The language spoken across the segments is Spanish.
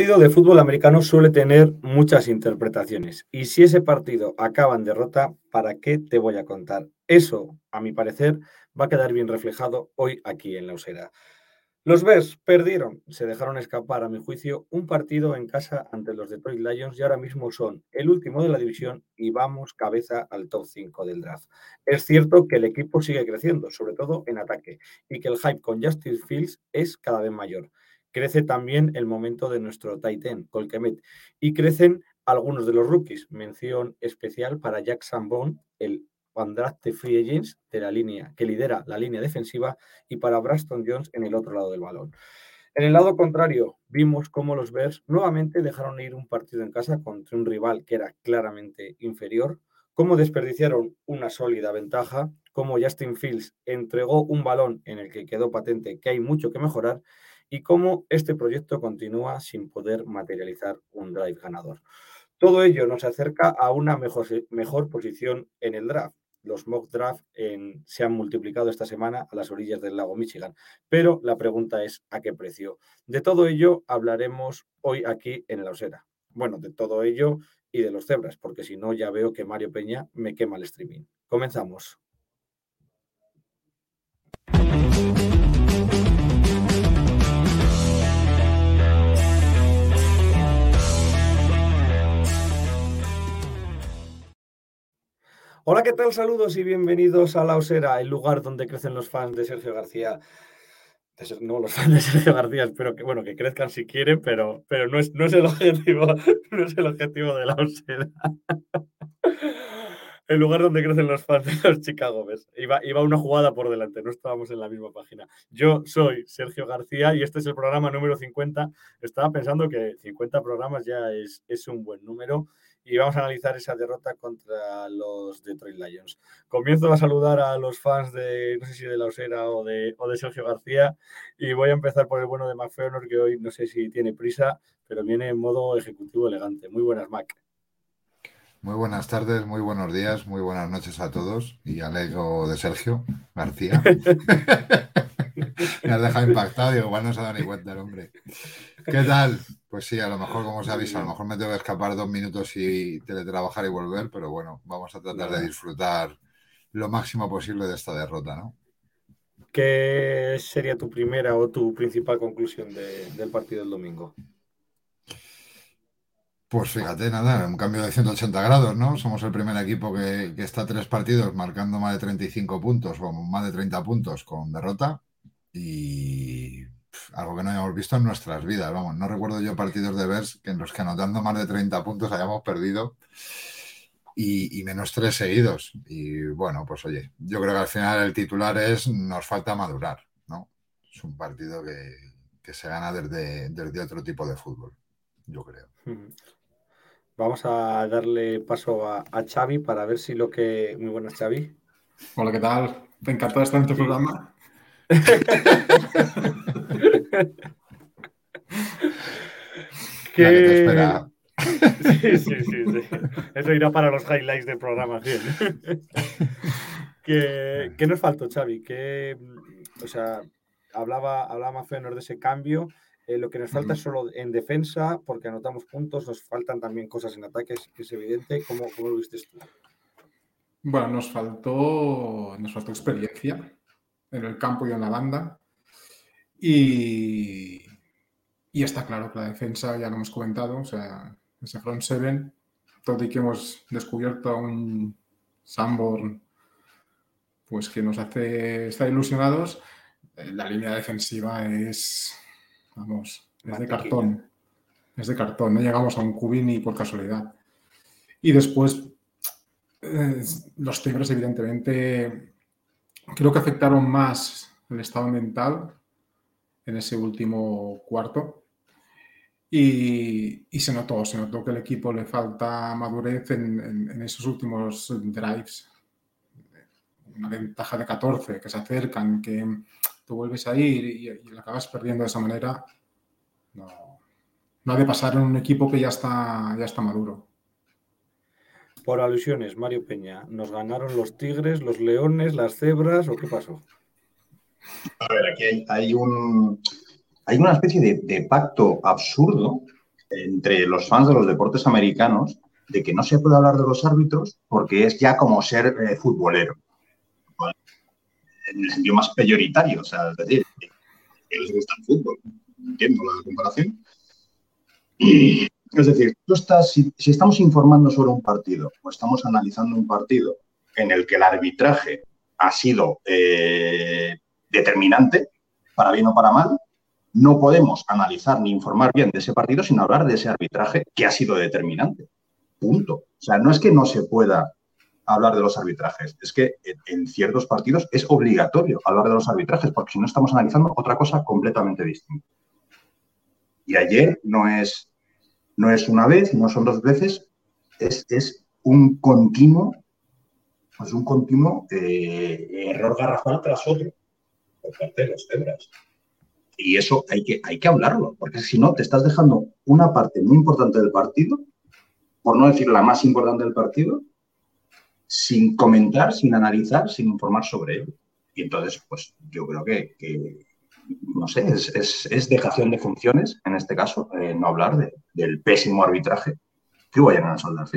Partido de fútbol americano suele tener muchas interpretaciones y si ese partido acaba en derrota, ¿para qué te voy a contar? Eso, a mi parecer, va a quedar bien reflejado hoy aquí en la Usera. Los Bears perdieron, se dejaron escapar, a mi juicio, un partido en casa ante los Detroit Lions y ahora mismo son el último de la división y vamos cabeza al top 5 del draft. Es cierto que el equipo sigue creciendo, sobre todo en ataque, y que el hype con Justin Fields es cada vez mayor crece también el momento de nuestro Titan, Colquemet, y crecen algunos de los rookies. Mención especial para Jack Sambon, el de Free Agents de la línea, que lidera la línea defensiva, y para Braston Jones en el otro lado del balón. En el lado contrario, vimos cómo los Bears nuevamente dejaron ir un partido en casa contra un rival que era claramente inferior, cómo desperdiciaron una sólida ventaja, cómo Justin Fields entregó un balón en el que quedó patente que hay mucho que mejorar y cómo este proyecto continúa sin poder materializar un drive ganador. Todo ello nos acerca a una mejor, mejor posición en el draft. Los mock draft se han multiplicado esta semana a las orillas del lago Michigan, pero la pregunta es ¿a qué precio? De todo ello hablaremos hoy aquí en La Osera. Bueno, de todo ello y de los cebras, porque si no ya veo que Mario Peña me quema el streaming. Comenzamos. Hola, ¿qué tal? Saludos y bienvenidos a La Osera, el lugar donde crecen los fans de Sergio García. no los fans de Sergio García, espero que, bueno, que crezcan si quieren, pero, pero no, es, no, es el objetivo, no es el objetivo de La Osera. el lugar donde crecen los fans de los Chicago. Iba, iba una jugada por delante, no estábamos en la misma página. Yo soy Sergio García y este es el programa número 50. Estaba pensando que 50 programas ya es, es un buen número y vamos a analizar esa derrota contra los Detroit Lions. Comienzo a saludar a los fans de, no sé si de La Osera o de, o de Sergio García, y voy a empezar por el bueno de McFeonor, que hoy no sé si tiene prisa, pero viene en modo ejecutivo elegante. Muy buenas, Mac. Muy buenas tardes, muy buenos días, muy buenas noches a todos y al ego de Sergio García. Me has dejado impactado, digo, igual no se ha dado ni cuenta el hombre. ¿Qué tal? Pues sí, a lo mejor, como os aviso, a lo mejor me tengo que escapar dos minutos y teletrabajar y volver, pero bueno, vamos a tratar de disfrutar lo máximo posible de esta derrota, ¿no? ¿Qué sería tu primera o tu principal conclusión del partido del domingo? Pues fíjate, nada, un cambio de 180 grados, ¿no? Somos el primer equipo que, que está tres partidos marcando más de 35 puntos o más de 30 puntos con derrota y algo que no hayamos visto en nuestras vidas. Vamos, no recuerdo yo partidos de Bers que en los que anotando más de 30 puntos hayamos perdido y, menos tres seguidos. Y bueno, pues oye, yo creo que al final el titular es nos falta madurar, ¿no? Es un partido que, se gana desde, desde, otro tipo de fútbol, yo creo. Vamos a darle paso a, a, Xavi para ver si lo que... Muy buenas, Xavi. Hola, ¿qué tal? Te encantado estar en tu programa. ¿Qué... espera. Sí, sí, sí, Eso irá para los highlights de programación. ¿Qué, ¿Qué, nos faltó, Xavi? ¿Qué, o sea, hablaba, hablaba Fenor de ese cambio. Eh, lo que nos falta es solo en defensa, porque anotamos puntos, nos faltan también cosas en ataques, es evidente. ¿Cómo, cómo lo viste tú? Bueno, nos faltó, nos faltó experiencia en el campo y en la banda. Y, y está claro que la defensa, ya lo hemos comentado, o sea, ese front seven, todo y que hemos descubierto a un Sanborn pues que nos hace estar ilusionados, eh, la línea defensiva es, vamos, Es de cartón. Es de cartón. No llegamos a un Cubini por casualidad. Y después, eh, los Tigres, evidentemente, creo que afectaron más el estado mental en ese último cuarto. Y, se notó, se notó que el equipo le falta madurez en, esos últimos drives. Una ventaja de 14, que se acercan, que tú vuelves a ir y, y acabas perdiendo de esa manera. No, no ha de pasar en un equipo que ya está, ya está maduro. Por alusiones, Mario Peña, ¿nos ganaron los tigres, los leones, las cebras o qué pasó? A ver, aquí hay, un, hay una especie de, pacto absurdo entre los fans de los deportes americanos de que no se puede hablar de los árbitros porque es ya como ser eh, futbolero. En el sentido más peyoritario, o sea, es decir, que les gusta el fútbol. Entiendo la comparación. Es decir, si, estamos informando sobre un partido o estamos analizando un partido en el que el arbitraje ha sido eh, determinante, para bien o para mal, no podemos analizar ni informar bien de ese partido sin hablar de ese arbitraje que ha sido determinante. Punto. O sea, no es que no se pueda hablar de los arbitrajes, es que en ciertos partidos es obligatorio hablar de los arbitrajes, porque si no estamos analizando otra cosa completamente distinta. Y ayer no es, no es una vez, no son dos veces, es, es un continuo, es un continuo eh, error garrafal tras otro por parte de los cebras. Y eso hay que, hay que hablarlo, porque si no, te estás dejando una parte muy importante del partido, por no decir la más importante del partido, sin comentar, sin analizar, sin informar sobre ello. Y entonces, pues yo creo que, no sé, es, dejación de funciones, en este caso, eh, no hablar del pésimo arbitraje que vayan a soldar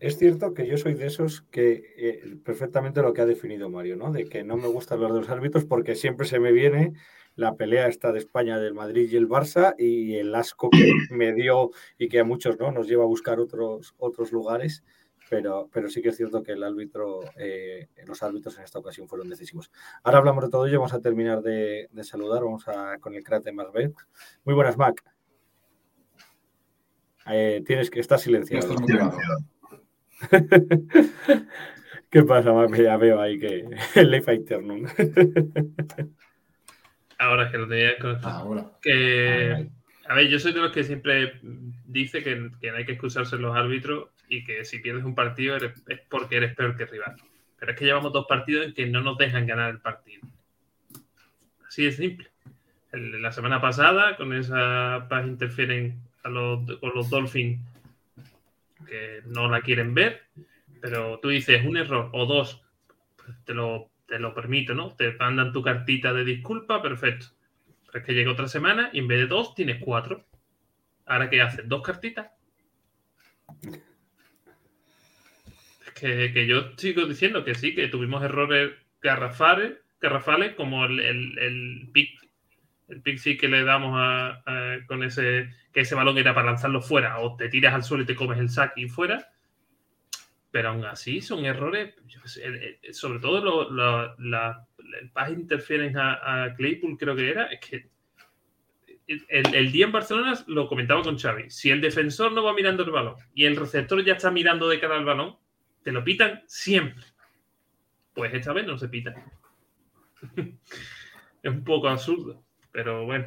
es cierto que yo soy de esos que eh, perfectamente lo que ha definido Mario, ¿no? De que no me gusta hablar de los árbitros porque siempre se me viene la pelea esta de España del Madrid y el Barça y el asco que me dio y que a muchos ¿no? nos lleva a buscar otros, otros lugares. Pero, pero sí que es cierto que el árbitro, eh, los árbitros en esta ocasión fueron decisivos. Ahora hablamos de todo ello, vamos a terminar de, saludar, vamos a, con el cráter más Muy buenas, Mac. Eh, tienes que estar silenciado. ¿Qué pasa, Ya veo ahí que el Life Eternum. Ahora que lo tenía que A ver, yo soy de los que siempre dice que, no hay que excusarse los árbitros y que si pierdes un partido es porque eres peor que el rival. Pero es que llevamos dos partidos en que no nos dejan ganar el partido. Así de simple. la semana pasada, con esa paz interfieren a los, con los Dolphins que no la quieren ver, pero tú dices un error o dos, pues te lo, te lo permito, ¿no? Te mandan tu cartita de disculpa, perfecto. Que llega otra semana y en vez de dos tienes cuatro. ¿Ahora qué haces? ¿Dos cartitas? Es que, yo sigo diciendo que sí, que tuvimos errores garrafales, garrafales como el, el, el pick el pick que le damos a, con ese que ese balón era para lanzarlo fuera o te tiras al suelo y te comes el saque y fuera pero aún así son errores sobre todo el pass interference a, Claypool creo que era es que el, día en Barcelona lo comentaba con Xavi. Si el defensor no va mirando el balón y el receptor ya está mirando de cara al balón te lo pitan siempre. Pues esta vez no se pita. Es un poco absurdo pero bueno,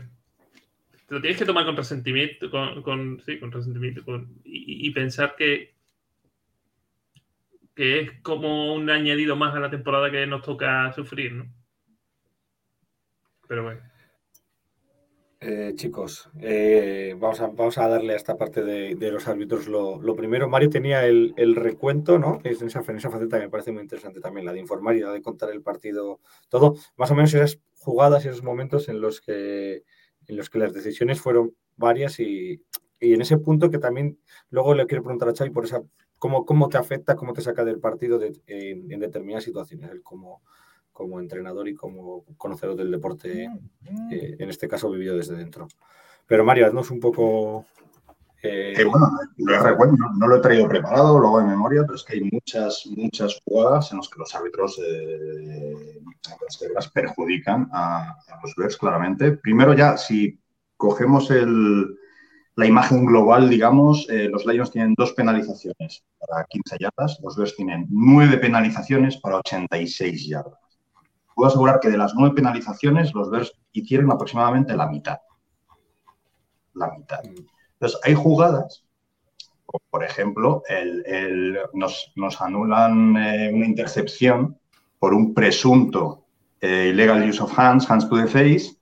te lo tienes que tomar con resentimiento, con, sí, con resentimiento y, pensar que, que es como un añadido más a la temporada que nos toca sufrir, ¿no? Pero bueno. Eh, chicos, eh, vamos, a, vamos a darle a esta parte de, los árbitros lo, primero. Mario tenía el, recuento, ¿no? Es en esa, esa faceta que me parece muy interesante también, la de informar y la de contar el partido, todo. Más o menos esas jugadas y esos momentos en los que, en los que las decisiones fueron varias y, en ese punto que también luego le quiero preguntar a Xavi por esa, cómo, cómo te afecta, cómo te saca del partido en, determinadas situaciones, él como, como entrenador y como conocedor del deporte, eh, en este caso vivido desde dentro. Pero Mario, haznos un poco eh, bueno, no, lo he traído preparado, luego de memoria, pero es que hay muchas, muchas jugadas en las que los árbitros eh, perjudican a, los Bears claramente. Primero ya, si cogemos el, la imagen global, digamos, eh, los Lions tienen dos penalizaciones para 15 yardas, los Bears tienen nueve penalizaciones para 86 yardas. Puedo asegurar que de las nueve penalizaciones, los Bears hicieron aproximadamente la mitad. La mitad. Entonces, hay jugadas, por ejemplo, nos, anulan eh, una intercepción por un presunto eh, use of hands, hands to the face,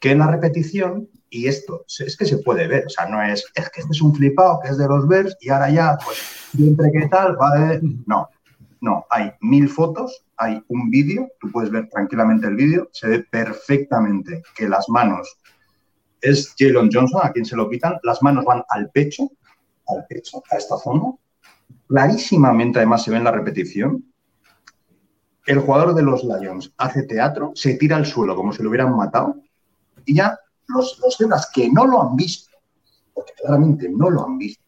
que en la repetición y esto es que se puede ver, o sea, no es, es que este es un flipado que es de los Bears y ahora ya, pues, siempre que tal, va No, no, hay mil fotos, hay un vídeo, tú puedes ver tranquilamente el vídeo, se ve perfectamente que las manos, es Jalen Johnson a quien se lo quitan, las manos van al pecho, al pecho, a esta zona, clarísimamente además se ve en la repetición, el jugador de los Lions hace teatro, se tira al suelo como si lo hubieran matado y ya los, los que no lo han visto, porque claramente no lo han visto,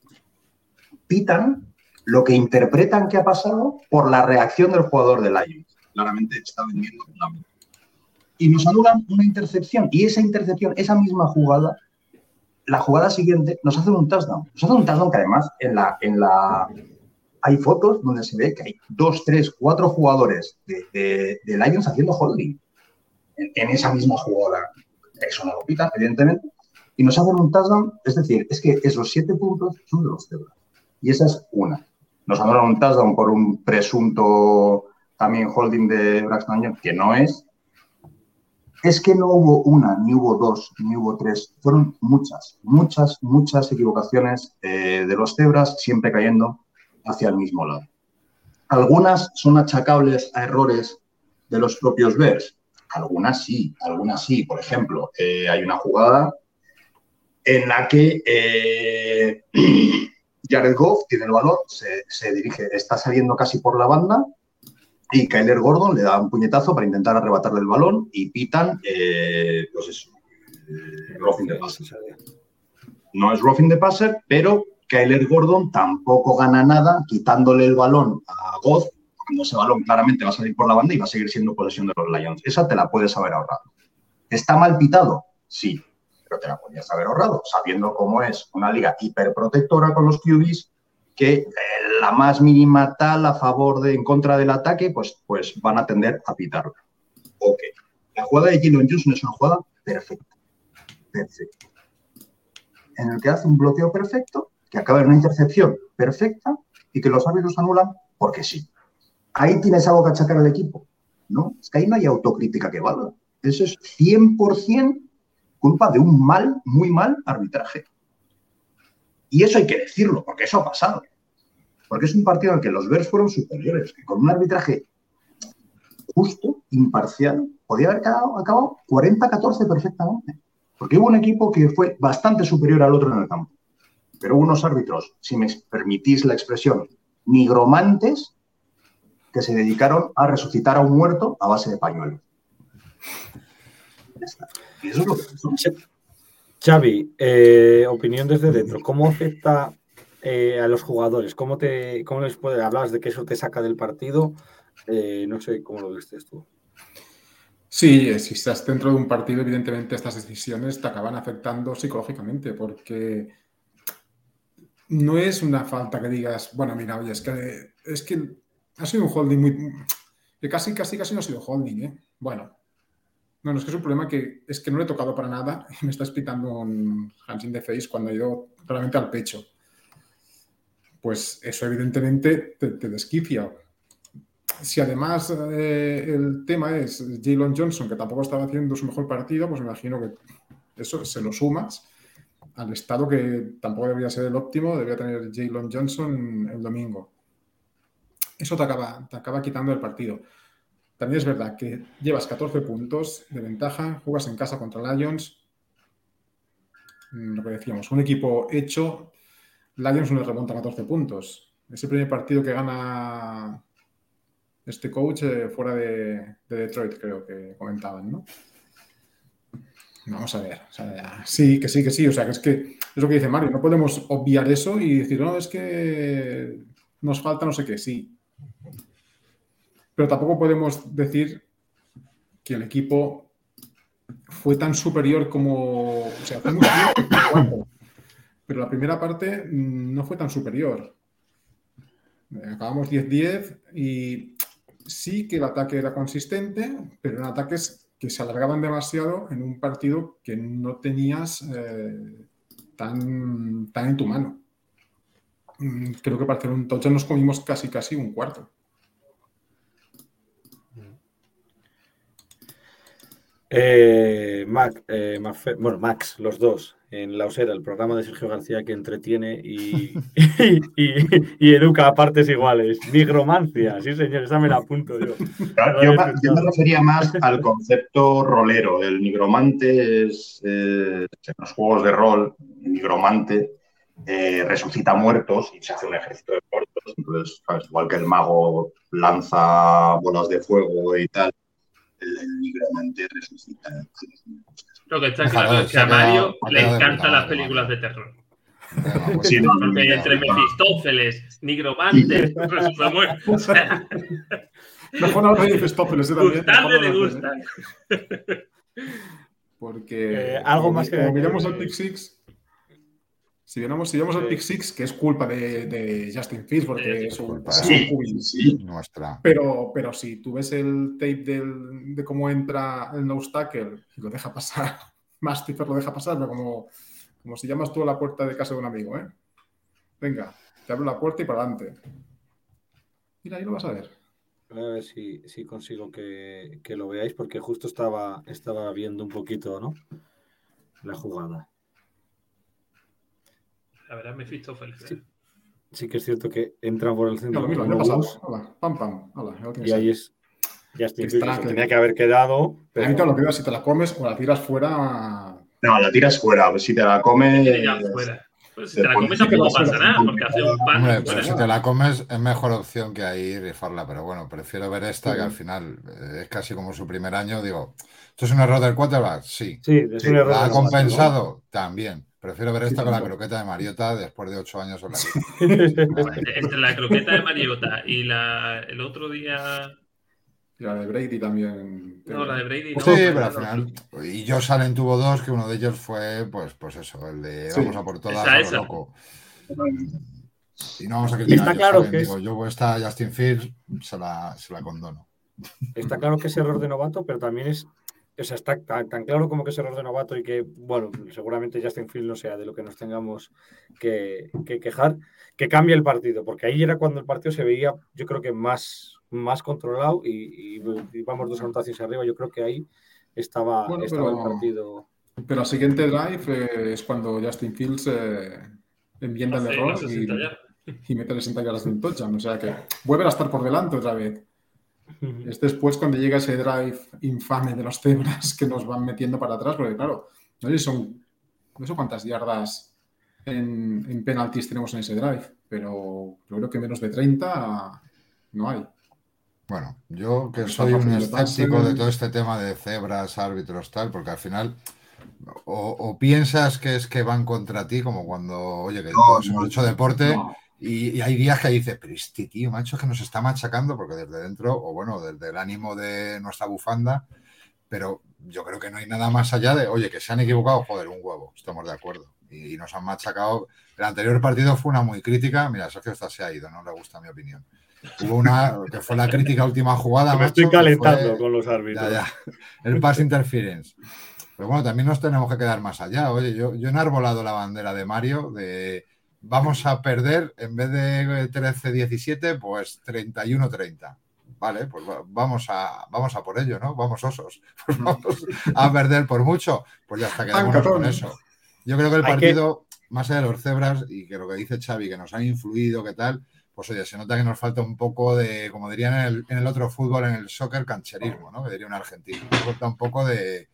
pitan lo que interpretan que ha pasado por la reacción del jugador del Lions. Claramente está vendiendo una y nos anulan una intercepción. Y esa intercepción, esa misma jugada, la jugada siguiente, nos hace un touchdown. Nos hace un touchdown que además en la, en la, hay fotos donde se ve que hay dos, tres, cuatro jugadores de, Lions haciendo holding en, esa misma jugada eso no lo pita, evidentemente, y nos hacen un touchdown, es decir, es que esos siete puntos son de los Zebras. Y esa es una. Nos dado un touchdown por un presunto también holding de Braxton que no es. Es que no hubo una, ni hubo dos, ni hubo tres. Fueron muchas, muchas, muchas equivocaciones eh, de los cebras, siempre cayendo hacia el mismo lado. Algunas son achacables a errores de los propios Bears, algunas sí, algunas sí. Por ejemplo, eh, hay una jugada en la que eh, Jared Goff tiene el balón, se, dirige, está saliendo casi por la banda y Kyler Gordon le da un puñetazo para intentar arrebatarle el balón y pitan, eh, pues eso, roughing the passer. No es roughing the passer, pero Kyler Gordon tampoco gana nada quitándole el balón a Goff cuando ese balón claramente va a salir por la banda y va a seguir siendo posesión de los Lions. Esa te la puedes haber ahorrado. ¿Está mal pitado? Sí, pero te la podías haber ahorrado, sabiendo cómo es una liga hiperprotectora con los QBs, que eh, la más mínima tal a favor de, en contra del ataque, pues, pues van a tender a pitarla. Ok. La jugada de Jalen Johnson es una jugada perfecta. Perfecta. En el que hace un bloqueo perfecto, que acaba en una intercepción perfecta y que los árbitros anulan porque sí ahí tienes algo que achacar al equipo. No, es que ahí no hay autocrítica que valga. Eso es 100% culpa de un mal, muy mal arbitraje. Y eso hay que decirlo, porque eso ha pasado. Porque es un partido en el que los Bears fueron superiores, que con un arbitraje justo, imparcial, podía haber acabado 40-14 perfectamente. Porque hubo un equipo que fue bastante superior al otro en el campo. Pero hubo unos árbitros, si me permitís la expresión, nigromantes, que se dedicaron a resucitar a un muerto a base de pañuelos. Y eso es lo que Xavi, eh, opinión desde dentro. ¿Cómo afecta eh, a los jugadores? ¿Cómo, te, ¿Cómo les puede hablar de que eso te saca del partido? Eh, no sé cómo lo viste tú. Sí, si estás dentro de un partido, evidentemente estas decisiones te acaban afectando psicológicamente, porque no es una falta que digas, bueno, mira, oye, es que, es que ha sido un holding muy. que casi, casi, casi no ha sido holding, ¿eh? Bueno. No, no es que es un problema que es que no le he tocado para nada y me está explicando un hands in the face cuando ha ido realmente al pecho. Pues eso, evidentemente, te, desquicia. Si además eh, el tema es Jalen Johnson, que tampoco estaba haciendo su mejor partido, pues me imagino que eso se lo sumas al estado que tampoco debería ser el óptimo, debería tener Jalen Johnson el domingo eso te acaba, te acaba quitando el partido. También es verdad que llevas 14 puntos de ventaja, juegas en casa contra Lions. Mm, lo que decíamos, un equipo hecho, Lions no le remonta 14 puntos. Es el primer partido que gana este coach eh, fuera de, Detroit, creo que comentaban, ¿no? Vamos a ver. sí, que sí, que sí. O sea, que es que es lo que dice Mario. No podemos obviar eso y decir, no, es que nos falta no sé qué. Sí, pero tampoco podemos decir que el equipo fue tan superior como. O sea, fue pero la primera parte no fue tan superior. Acabamos 10-10 y sí que el ataque era consistente, pero eran ataques que se alargaban demasiado en un partido que no tenías eh, tan, tan en tu mano. Mm, creo que para hacer un touchdown nos comimos casi casi un cuarto. Eh, eh, bueno, Max, los dos, en La Osera, el programa de Sergio García que entretiene y, y, educa a partes iguales. Nigromancia, sí señor, esa me la apunto yo. yo, me refería más al concepto rolero. El nigromante es, eh, en los juegos de rol, el nigromante resucita muertos y se hace un ejército de muertos. Entonces, igual que el mago lanza bolas de fuego y tal, el, nigromante resucita. Lo que está claro es que a Mario le encantan las películas de terror. Sí, Porque entre Mefistófeles, Nigromante, resucita muerto. Mejor no de Mefistófeles, también. Gustarle le gusta. Porque. Eh, algo más que. Como miramos al Pick Six, si vemos, si el Pick Six, que es culpa de, Justin Fields, porque es un, sí, nuestra. Pero, pero si tú ves el tape de cómo entra el no tackle y lo deja pasar, Mastifer lo deja pasar, pero como, como si llamas tú a la puerta de casa de un amigo, ¿eh? Venga, te abro la puerta y para adelante. Mira, ahí lo vas a ver. A ver si, consigo que, lo veáis, porque justo estaba, estaba viendo un poquito, ¿no? La jugada. La verdad, me he feliz. Sí. sí. que es cierto que entran por el centro. No, lo Hola, pam, pam. Hola, y ahí es. Ya estoy. tenía que haber quedado. Pero... Ahorita lo que si te la comes o la tiras fuera. No, la tiras fuera. Si te la comes. fuera. Pues si te la comes tampoco pasa nada, porque hace un pan. Hombre, pero si te la comes es mejor opción que ahí rifarla, pero bueno, prefiero ver esta que al final eh, es casi como su primer año. Digo, ¿esto es un error del quarterback? Sí. Sí, es un error. ¿La ha compensado? También. Prefiero ver esta con la croqueta de Mariota después de ocho años en la Entre la croqueta de Mariota y la, el otro día. Y la de Brady también. No, la de Brady no. Sí, pero al final. Y yo salen tuvo dos, que uno de ellos fue, pues, pues eso, el de vamos a por todas, a loco. Y no vamos a criticar. Está claro que digo, yo esta Justin Fields se la, se la condono. Está claro que es error de novato, pero también es o sea, está tan, claro como que es error de novato y que, bueno, seguramente Justin Field no sea de lo que nos tengamos que, quejar, que cambie el partido, porque ahí era cuando el partido se veía, yo creo que más, más controlado y, vamos dos anotaciones arriba, yo creo que ahí estaba, el partido. Pero el siguiente drive eh, es cuando Justin Fields eh, enmienda el error y, mete 60 yardas de un touchdown, o sea que vuelve a estar por delante otra vez. Es después cuando llega ese drive infame de los cebras que nos van metiendo para atrás, porque claro, no sé son, no sé cuántas yardas en, en penaltis tenemos en ese drive, pero creo que menos de 30 no hay. Bueno, yo que soy un escéptico de todo este tema de cebras, árbitros, tal, porque al final o, piensas que es que van contra ti, como cuando, oye, que todos hemos hecho deporte. Y, hay días que dices, pero este tío, macho, es que nos está machacando, porque desde dentro, o bueno, desde el ánimo de nuestra bufanda, pero yo creo que no hay nada más allá de, oye, que se han equivocado, joder, un huevo, estamos de acuerdo. Y, nos han machacado. El anterior partido fue una muy crítica. Mira, Sergio está se ha ido, no le gusta mi opinión. Hubo una que fue la crítica última jugada. Me estoy calentando con los árbitros. Ya, El pass interference. Pero bueno, también nos tenemos que quedar más allá. Oye, yo, yo he enarbolado la bandera de Mario de vamos a perder en vez de 13-17, pues 31-30. Vale, pues vamos a, vamos a por ello, ¿no? Vamos osos. Pues vamos a perder por mucho. Pues ya está, quedamos con eso. Yo creo que el partido, más allá de los cebras, y que lo que dice Xavi, que nos han influido, que tal, pues oye, se nota que nos falta un poco de, como dirían en el, en el otro fútbol, en el soccer, cancherismo, ¿no? Que diría un argentino. Nos falta un poco de,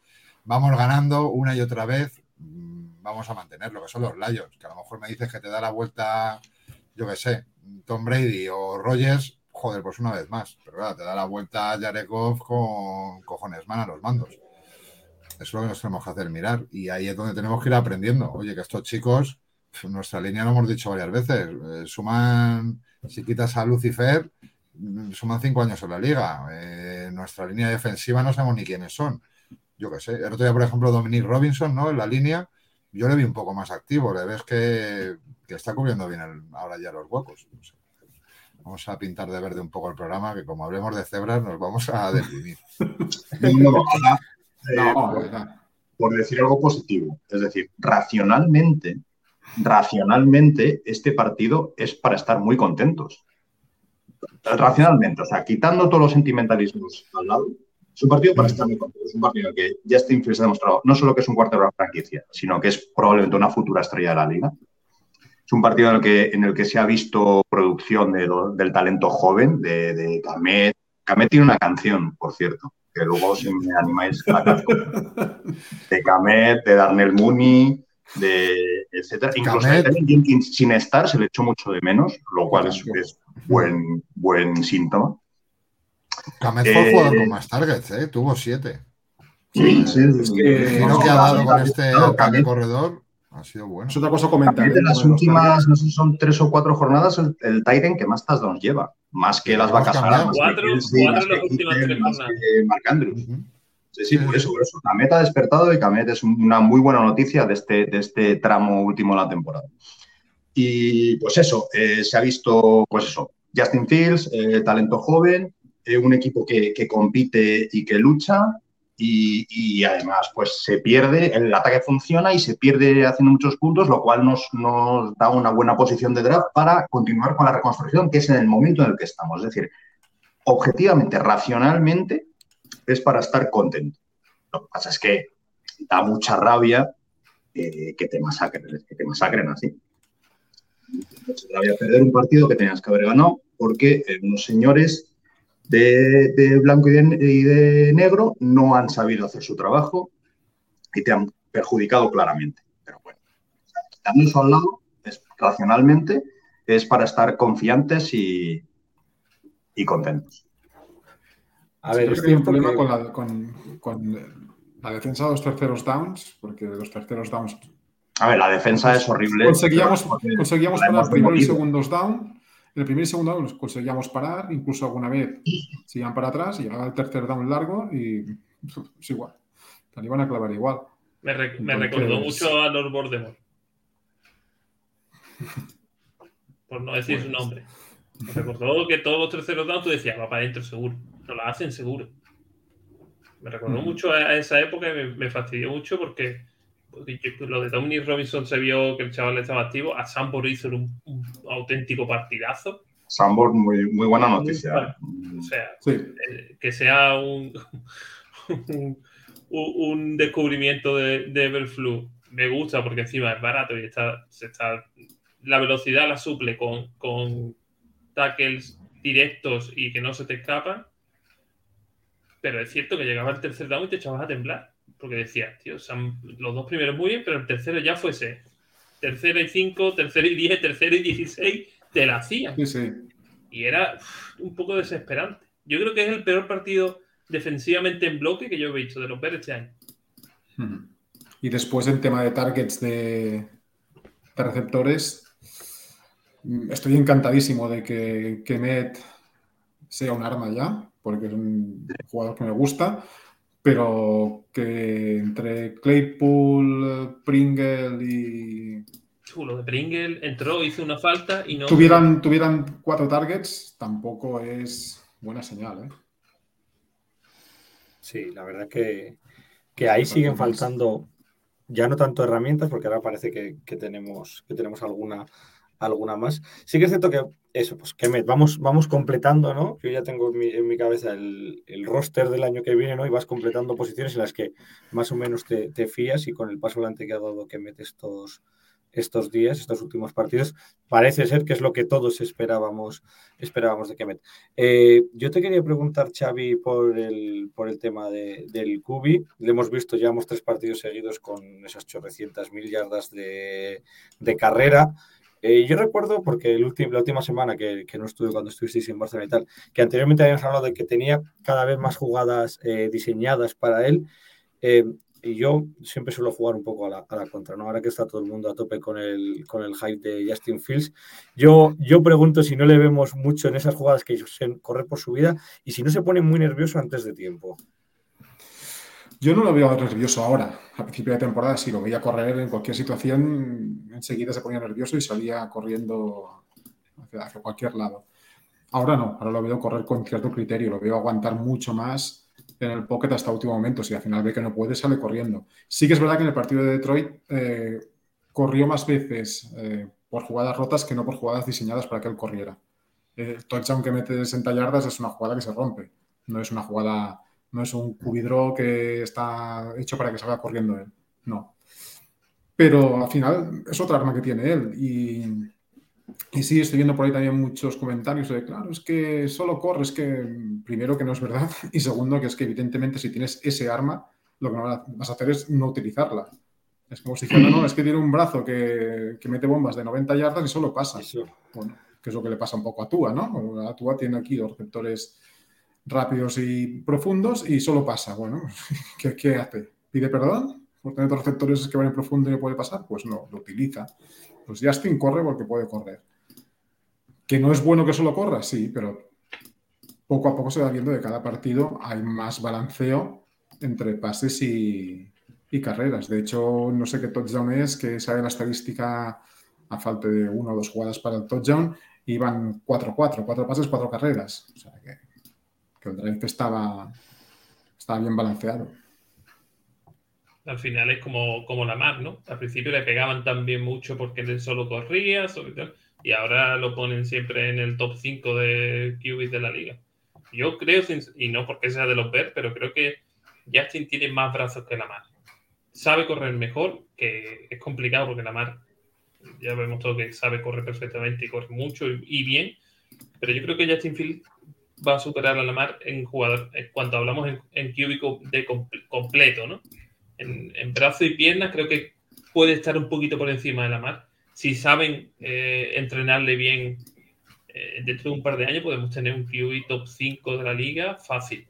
vamos ganando una y otra vez, vamos a mantener lo que son los Lions, que a lo mejor me dices que te da la vuelta, yo qué sé, Tom Brady o Rogers, joder, pues una vez más, pero claro, te da la vuelta Goff con cojones man a los mandos. Eso es lo que nos tenemos que hacer mirar y ahí es donde tenemos que ir aprendiendo. Oye, que estos chicos, nuestra línea lo hemos dicho varias veces, eh, suman, si quitas a Lucifer, suman cinco años en la liga. Eh, nuestra línea defensiva no sabemos ni quiénes son. yo qué sé. El otro día, por ejemplo, Dominic Robinson, ¿no? En la línea, yo le vi un poco más activo, le ves que, está cubriendo bien ahora ya los huecos. Vamos a pintar de verde un poco el programa, que como hablemos de cebras nos vamos a definir. por decir algo positivo, es decir, racionalmente, racionalmente, este partido es para estar muy contentos. Racionalmente, o sea, quitando todos los sentimentalismos al lado, es un partido para estar muy contentos. Es un partido que Justin Fields ha demostrado no solo que es un cuarto de la franquicia, sino que es probablemente una futura estrella de la liga. Es un partido en el que, en el que se ha visto producción del talento joven de, de Kamet. Kamet tiene una canción, por cierto, que luego si me animáis a cantar. De Kamet, de Darnell Mooney, de etcétera. Incluso a Jenkins sin estar se le echó mucho de menos, lo cual es, es buen, buen síntoma. Kamet fue el jugador con más targets, ¿eh? tuvo siete. Sí, sí, es que, que ha dado con este ataque corredor ha sido bueno. Es otra cosa comentar. De las últimas, no sé si son tres o cuatro jornadas, el, el Titan que más touchdowns lleva. Más que las vacas. Cuatro, cuatro las últimas tres jornadas. Marc Andrews. Sí, sí, por eso, por eso. Kamet ha despertado y Kamet es una muy buena noticia de este, de este tramo último de la temporada. Y pues eso, eh, se ha visto, pues eso, Justin Fields, eh, talento joven, eh, un equipo que, que, compite y que lucha y, y, además pues se pierde, el ataque funciona y se pierde haciendo muchos puntos, lo cual nos, nos da una buena posición de draft para continuar con la reconstrucción, que es en el momento en el que estamos. Es decir, objetivamente, racionalmente, es para estar contento. Lo que pasa es que da mucha rabia eh, que, te masacren, que te masacren así. Mucha rabia perder un partido que tenías que haber ganado porque unos señores de, blanco y de, negro no han sabido hacer su trabajo y te han perjudicado claramente. Pero bueno, quitando eso al lado, es, racionalmente, es para estar confiantes y, y contentos. A ver, estoy un problema con, la, con, la, defensa de los terceros downs, porque de los terceros downs. A ver, la defensa es horrible. Conseguíamos, conseguíamos poner primeros y segundos down el primer y segundo down conseguíamos parar, incluso alguna vez se iban para atrás y llegaba el tercer down largo y es igual. Te iban a clavar igual. Me, recordó mucho a Lord Voldemort. Por no decir su nombre. Me recordó que todos los terceros down tú decías, va para adentro seguro. No la hacen seguro. Me recordó mm. mucho a esa época y me, me fastidió mucho porque lo de Dominic Robinson se vio que el chaval estaba activo. A Sambor hizo un, auténtico partidazo. Sambor, muy, muy buena noticia. O sea, eh, que sea un, un, descubrimiento de, de Everflu. Me gusta porque encima es barato y está, se está la velocidad la suple con, con tackles directos y que no se te escapan. Pero es cierto que llegaba el tercer down y te echabas a temblar porque decía, tío, los dos primeros muy bien, pero el tercero ya fuese tercero y cinco, tercero y diez, tercero y dieciséis, te la hacían. Y era un poco desesperante. Yo creo que es el peor partido defensivamente en bloque que yo he visto de los Bears este año. Y después el tema de targets de, receptores, estoy encantadísimo de que Kemet sea un arma ya, porque es un jugador que me gusta pero que entre Claypool, Pringle y. Chulo, de Pringle entró, hizo una falta y no. Tuvieran, tuvieran cuatro targets, tampoco es buena señal, ¿eh? Sí, la verdad que, que ahí siguen faltando ya no tanto herramientas, porque ahora parece que, que tenemos, que tenemos alguna alguna más. Sí que es cierto que eso, pues que me, vamos, vamos completando, ¿no? Yo ya tengo en mi, cabeza el, roster del año que viene, ¿no? Y vas completando posiciones en las que más o menos te, fías y con el paso adelante que ha dado que mete estos, estos días, estos últimos partidos, parece ser que es lo que todos esperábamos, esperábamos de Kemet. Eh, yo te quería preguntar, Xavi, por el, por el tema de, del Cubi. Le hemos visto, llevamos tres partidos seguidos con esas chorrecientas mil yardas de, de carrera. Eh, yo recuerdo, porque la última semana que, no estuve cuando estuvisteis en Barcelona y tal, que anteriormente habíamos hablado de que tenía cada vez más jugadas eh, diseñadas para él. Eh, y yo siempre suelo jugar un poco a la, contra, ¿no? Ahora que está todo el mundo a tope con el, con el hype de Justin Fields, yo, yo pregunto si no le vemos mucho en esas jugadas que correr por su vida y si no se pone muy nervioso antes de tiempo. Yo no lo veo nervioso ahora. A principio de temporada, si lo veía correr en cualquier situación, enseguida se ponía nervioso y salía corriendo hacia, cualquier lado. Ahora no, ahora lo veo correr con cierto criterio, lo veo aguantar mucho más en el pocket hasta último momento. Si al final ve que no puede, sale corriendo. Sí que es verdad que en el partido de Detroit eh, corrió más veces eh, por jugadas rotas que no por jugadas diseñadas para que él corriera. El touchdown que mete de 60 yardas es una jugada que se rompe, no es una jugada no es un cubidro que está hecho para que salga corriendo él. No. Pero al final es otra arma que tiene él. Y, y sí, estoy viendo por ahí también muchos comentarios de, claro, es que solo corre, es que primero que no es verdad y segundo que es que evidentemente si tienes ese arma, lo que vas a hacer es no utilizarla. Es como si dijera, no, es que tiene un brazo que, que mete bombas de 90 yardas y solo pasa. Bueno, que es lo que le pasa un poco a Tua, ¿no? A Tua tiene aquí los receptores rápidos y profundos y solo pasa. Bueno, ¿qué, hace? ¿Pide perdón? ¿Por tener dos receptores que van en profundo y puede pasar? Pues no, lo utiliza. Pues Justin corre porque puede correr. ¿Que no es bueno que solo corra? Sí, pero poco a poco se va viendo de cada partido hay más balanceo entre pases y, carreras. De hecho, no sé qué touchdown es, que sabe la estadística a falta de una o dos jugadas para el touchdown, y van 4-4, cuatro pases, cuatro carreras. O sea que que el drive estaba, estaba bien balanceado. Al final es como, como la mar, ¿no? Al principio le pegaban también mucho porque él solo corría, y ahora lo ponen siempre en el top 5 de QBs de la liga. Yo creo, y no porque sea de los ver, pero creo que Justin tiene más brazos que la mar. Sabe correr mejor, que es complicado porque la mar, ya vemos todo que sabe correr perfectamente y corre mucho y, bien, pero yo creo que Justin Field va a superar a la mar en jugador, en cuanto hablamos en, en de completo, ¿no? En, en, brazo y piernas creo que puede estar un poquito por encima de la mar. Si saben eh, entrenarle bien eh, dentro de un par de años, podemos tener un QB top 5 de la liga fácil.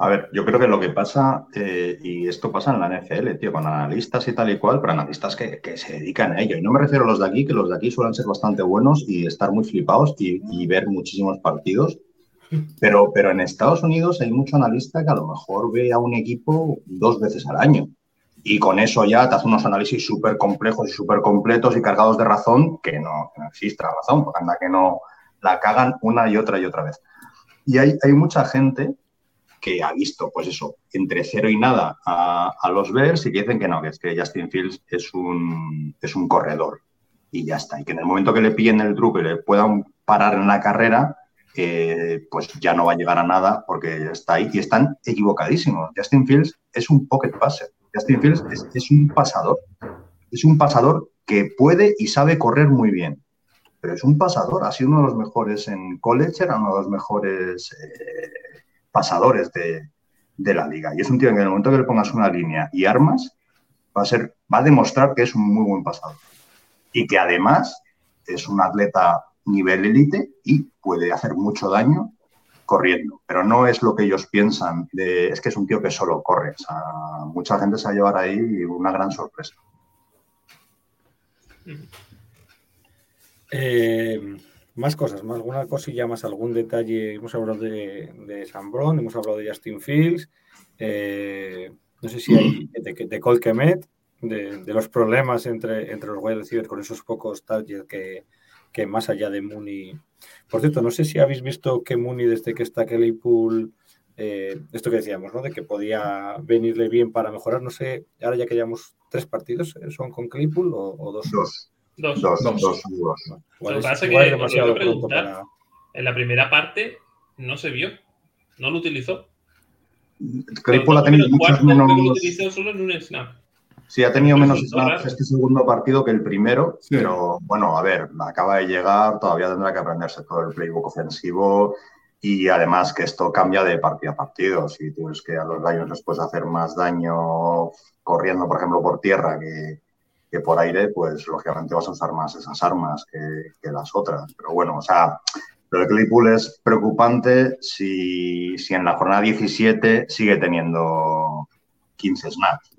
A ver, yo creo que lo que pasa, eh, y esto pasa en la NFL, tío, con analistas y tal y cual, pero analistas que, que, se dedican a ello. Y no me refiero a los de aquí, que los de aquí suelen ser bastante buenos y estar muy flipados y, y ver muchísimos partidos. Pero, pero en Estados Unidos hay mucho analista que a lo mejor ve a un equipo dos veces al año. Y con eso ya te hace unos análisis súper complejos y súper completos y cargados de razón, que no, que no existe la razón, porque anda que no la cagan una y otra y otra vez. Y hay, hay mucha gente que ha visto, pues eso, entre cero y nada a, los Bears y dicen que no, que es que Justin Fields es un, es un corredor y ya está. Y que en el momento que le pillen el truco y le puedan parar en la carrera, eh, pues ya no va a llegar a nada porque está ahí. Y están equivocadísimos. Justin Fields es un pocket passer. Justin Fields es, un pasador. Es un pasador que puede y sabe correr muy bien. Pero es un pasador, ha sido uno de los mejores en college, era uno de los mejores eh, pasadores de, la liga. Y es un tío que en el momento que le pongas una línea y armas, va a, ser, va a demostrar que es un muy buen pasador. Y que además es un atleta nivel élite y puede hacer mucho daño corriendo. Pero no es lo que ellos piensan de, es que es un tío que solo corre. mucha gente se va a llevar ahí una gran sorpresa. Eh, más cosas, más alguna cosilla más, algún detalle. Hemos hablado de, de San Bron, hemos hablado de Justin Fields, eh, no sé si hay de, de Colt Kemet, de, los problemas entre, entre los wide receivers con esos pocos targets que, que más allá de Mooney. Por cierto, no sé si habéis visto que Mooney, desde que está Kelly eh, esto que decíamos, ¿no? De que podía venirle bien para mejorar. No sé, ahora ya que llevamos tres partidos, ¿eh? ¿son con Claypool o, o dos? Dos. Dos. Dos. dos, dos, lo que pasa es que, demasiado preguntar, en la primera parte no se vio, no lo utilizó. Claypool ha tenido muchos menos... Lo utilizó solo en un snap. Sí, ha tenido menos snaps este segundo partido que el primero, pero bueno, a ver, acaba de llegar, todavía tendrá que aprenderse todo el playbook ofensivo y además que esto cambia de partido a partido. Si tienes que a los Lions les puedes hacer más daño corriendo, por ejemplo, por tierra que, que por aire, pues lógicamente vas a usar más esas armas que, que las otras. Pero bueno, o sea, lo de Claypool es preocupante si, si en la jornada 17 sigue teniendo 15 snaps.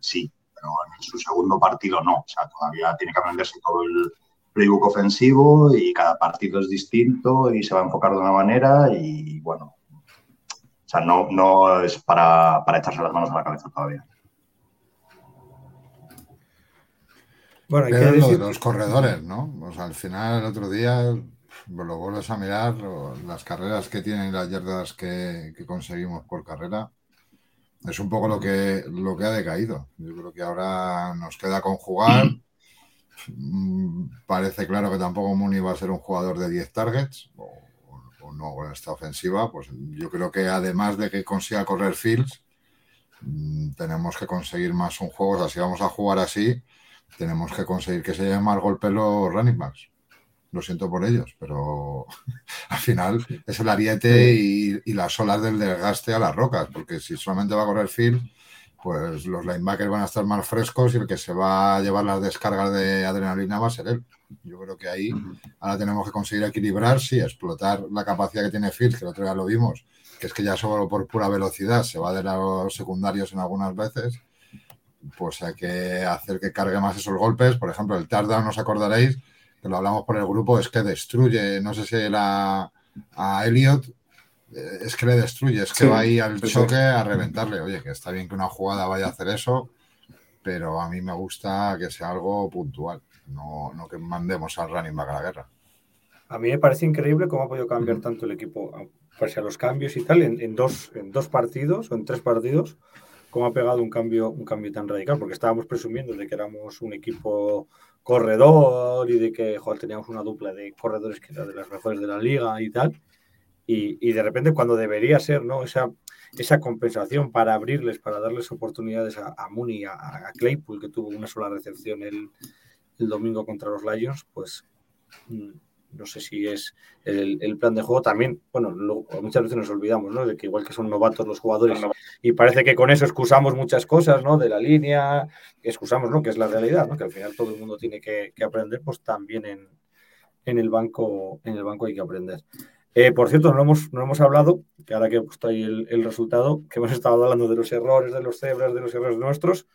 Sí, pero en su segundo partido no. O sea, todavía tiene que aprenderse todo el playbook ofensivo y cada partido es distinto y se va a enfocar de una manera y bueno, O sea, no, no es para, para echarse las manos a la cabeza todavía. Bueno, hay que decir... lo de los corredores, ¿no? O sea, al final, el otro día, lo vuelves a mirar, las carreras que tienen y las yardas que, conseguimos por carrera, es un poco lo que, lo que ha decaído. Yo creo que ahora nos queda conjugar. Mm, parece claro que tampoco Muni va a ser un jugador de 10 targets, o, no con esta ofensiva. Pues yo creo que además de que consiga correr fields, mm, tenemos que conseguir más un juego. O sea, si vamos a jugar así, tenemos que conseguir que se lleven más golpe los running backs. Lo siento por ellos, pero al final es el ariete y, las olas del desgaste a las rocas, porque si solamente va a correr field, pues los linebackers van a estar más frescos y el que se va a llevar las descargas de adrenalina va a ser él. Yo creo que ahí ahora tenemos que conseguir equilibrar, sí, explotar la capacidad que tiene Fields, que el otro día lo vimos, que es que ya solo por pura velocidad se va de los secundarios en algunas veces, pues hay que hacer que cargue más esos golpes. Por ejemplo, el touchdown, os acordaréis, que lo hablamos por el grupo, es que destruye, no sé si era a Elliot, eh, es que le destruye, es que va ahí al choque a reventarle. Oye, que está bien que una jugada vaya a hacer eso, pero a mí me gusta que sea algo puntual, no, no que mandemos al running back a la guerra. A mí me parece increíble cómo ha podido cambiar tanto el equipo, pese a los cambios y tal, en, dos, en dos partidos o en tres partidos, cómo ha pegado un cambio, un cambio tan radical, porque estábamos presumiendo de que éramos un equipo corredor y de que teníamos una dupla de corredores que era de las mejores de la liga y tal. Y, de repente cuando debería ser ¿no? esa, esa compensación para abrirles, para darles oportunidades a, a Mooney, a, a, Claypool, que tuvo una sola recepción el, el domingo contra los Lions, pues mm, no sé si es el, plan de juego también, bueno, muchas veces nos olvidamos, ¿no? De que igual que son novatos los jugadores y parece que con eso excusamos muchas cosas, ¿no? De la línea, excusamos, ¿no? Que es la realidad, ¿no? Que al final todo el mundo tiene que, aprender, pues también en, en, el banco, en el banco hay que aprender. Eh, por cierto, no hemos, no hemos hablado, que ahora que he puesto ahí el, resultado, que hemos estado hablando de los errores de los cebras, de los errores nuestros,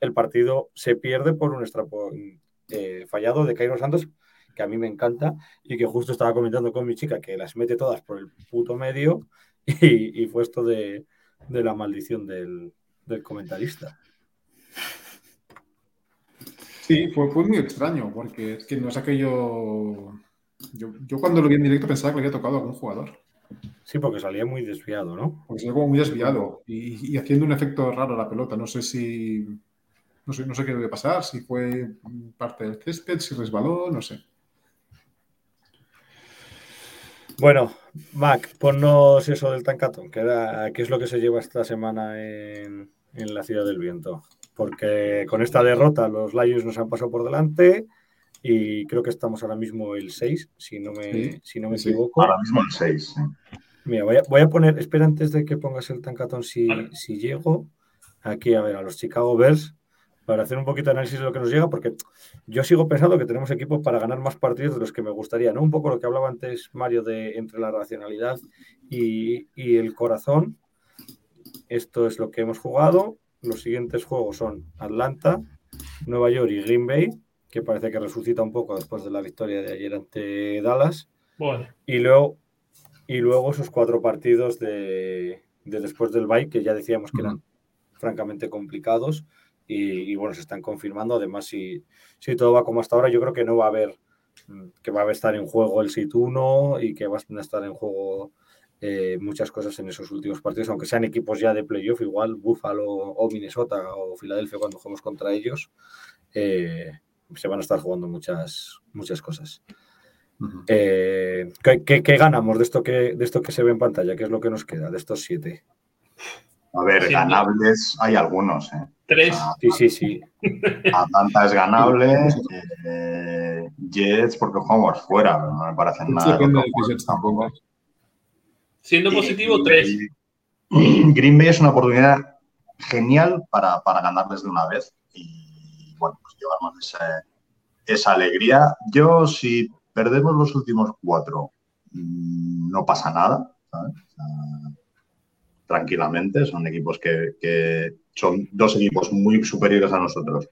el partido se pierde por un extrapo eh, fallado de Cairo Santos, que a mí me encanta y que justo estaba comentando con mi chica que las mete todas por el puto medio y, fue esto de, la maldición del, comentarista. Sí, fue, fue, muy extraño porque es que no es aquello... Yo, yo cuando lo vi en directo pensaba que le había tocado a algún jugador. Sí, porque salía muy desviado, ¿no? Porque salía como muy desviado y, haciendo un efecto raro a la pelota. No sé si. No sé, no sé qué debe pasar, si fue parte del césped, si resbaló, no sé. Bueno, Mac, ponnos eso del Tancatón, que, es lo que se lleva esta semana en, la Ciudad del Viento. Porque con esta derrota los Lions nos han pasado por delante y creo que estamos ahora mismo el 6, si no me, si no me equivoco. Ahora mismo el 6. Mira, voy a, poner, espera antes de que pongas el Tancatón si, si llego, aquí a ver, a los Chicago Bears para hacer un poquito de análisis de lo que nos llega, porque yo sigo pensando que tenemos equipos para ganar más partidos de los que me gustaría, ¿no? Un poco lo que hablaba antes Mario de entre la racionalidad y, el corazón. Esto es lo que hemos jugado. Los siguientes juegos son Atlanta, Nueva York y Green Bay, que parece que resucita un poco después de la victoria de ayer ante Dallas. Y luego, y luego esos cuatro partidos de, después del Bay, que ya decíamos que eran francamente complicados y, bueno, se están confirmando. Además, si, si todo va como hasta ahora, yo creo que no va a haber, mm, que va a estar en juego el SIT 1 y que va a estar en juego eh, muchas cosas en esos últimos partidos, aunque sean equipos ya de playoff, igual Buffalo o Minnesota o Filadelfia cuando jugamos contra ellos, eh, se van a estar jugando muchas, muchas cosas. Eh, ¿qué, qué, ganamos de esto que, de esto que se ve en pantalla? ¿Qué es lo que nos queda de estos siete? A ver, ganables hay algunos. ¿eh? Tres. sí, sí, sí. Atlanta es ganable. Eh, Jets, porque jugamos fuera, no me parecen nada. tampoco. Siendo positivo, tres. Green Bay es una oportunidad genial para, ganarles de una vez y, bueno, pues llevarnos esa alegría. Yo, si perdemos los últimos cuatro, mm, no pasa nada. ¿sabes? Tranquilamente. Son equipos que, son dos equipos muy superiores a nosotros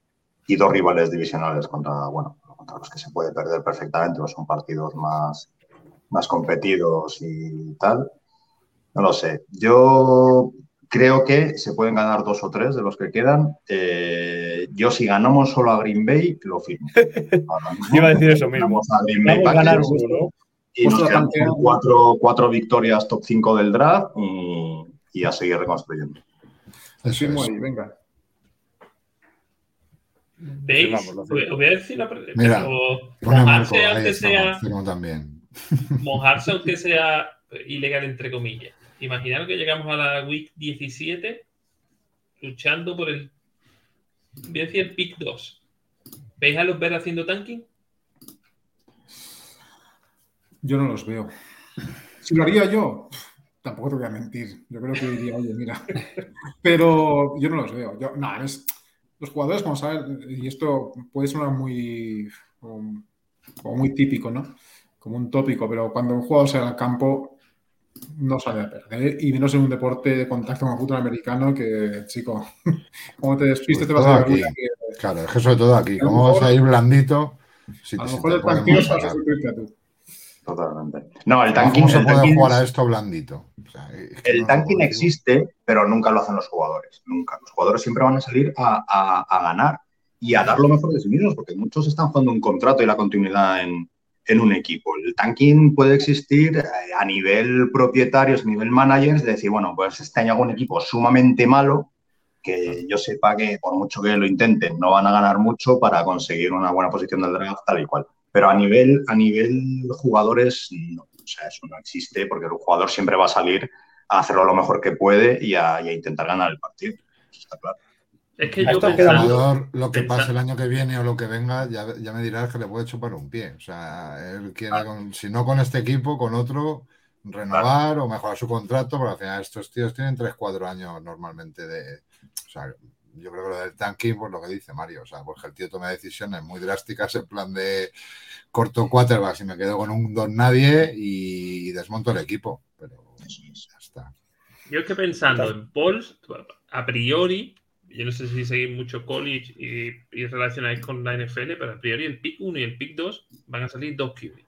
y dos rivales divisionales contra, bueno, contra los que se puede perder perfectamente, son partidos más, más competidos y tal. No lo sé. Yo creo que se pueden ganar dos o tres de los que quedan. Eh, yo, si ganamos solo a Green Bay, lo firmo. Iba a decir eso mismo. A Green Bay Vamos a ganar uno, ¿no? Y nos quedan cuatro, cuatro victorias top 5 del draft y, y a seguir reconstruyendo. Eso firmo ahí, venga. ¿Veis? Vamos, lo Os voy a decir la Mira, Marco, mojarse aunque sea firmo también. mojarse aunque sea ilegal entre comillas. Imaginaros que llegamos a la week 17 luchando por el voy a decir el pick 2. ¿Veis a los ver haciendo tanking? Yo no los veo. Si lo haría yo, tampoco te voy a mentir. Yo creo que diría, oye, mira. Pero yo no los veo. Yo, no, es, los jugadores, como saben, y esto puede sonar muy, como, como muy típico, ¿no? Como un tópico, pero cuando un jugador sale al campo, no sale a perder. Y menos en un deporte de contacto con el fútbol americano, que, chico, como te despistes, te vas a aquí. que Claro, es que sobre todo aquí, ¿cómo vas a ir blandito? Si a lo mejor el machacar? sustituirte a tú. Totalmente. No, el tanking, ¿Cómo se el puede tanking- jugar a esto blandito? O sea, es que el no tanking existe, pero nunca lo hacen los jugadores. Nunca. Los jugadores siempre van a salir a, a- a ganar y a dar lo mejor de sí mismos, porque muchos están jugando un contrato y la continuidad en, en un equipo. El tanking puede existir eh, a nivel propietarios, a nivel managers, de decir, bueno, pues este año hago un equipo sumamente malo, que yo sepa que por mucho que lo intenten, no van a ganar mucho para conseguir una buena posición del draft, tal y cual. Pero a nivel, a nivel jugadores, no. O sea, eso no existe porque el jugador siempre va a salir a hacerlo lo mejor que puede y a, y a intentar ganar el partido. Eso está claro. Es que yo pensando, jugador, lo que pase el año que viene o lo que venga, ya, ya me dirás que le puede chupar un pie. O sea, él quiere, con- si no con este equipo, con otro, renovar o mejorar su contrato, porque al final estos tíos tienen 3-4 años normalmente de. O sea, yo creo que lo del tanking, pues lo que dice Mario, o sea, pues que el tío tome decisiones muy drásticas en plan de corto quarterback y me quedo con un don nadie y desmonto el equipo. Pero ya está. yo es que pensando en polls, a priori, yo no sé si seguís mucho college y, y relacionáis con la NFL, pero a priori el pick 1 y el pick 2 van a salir dos QB,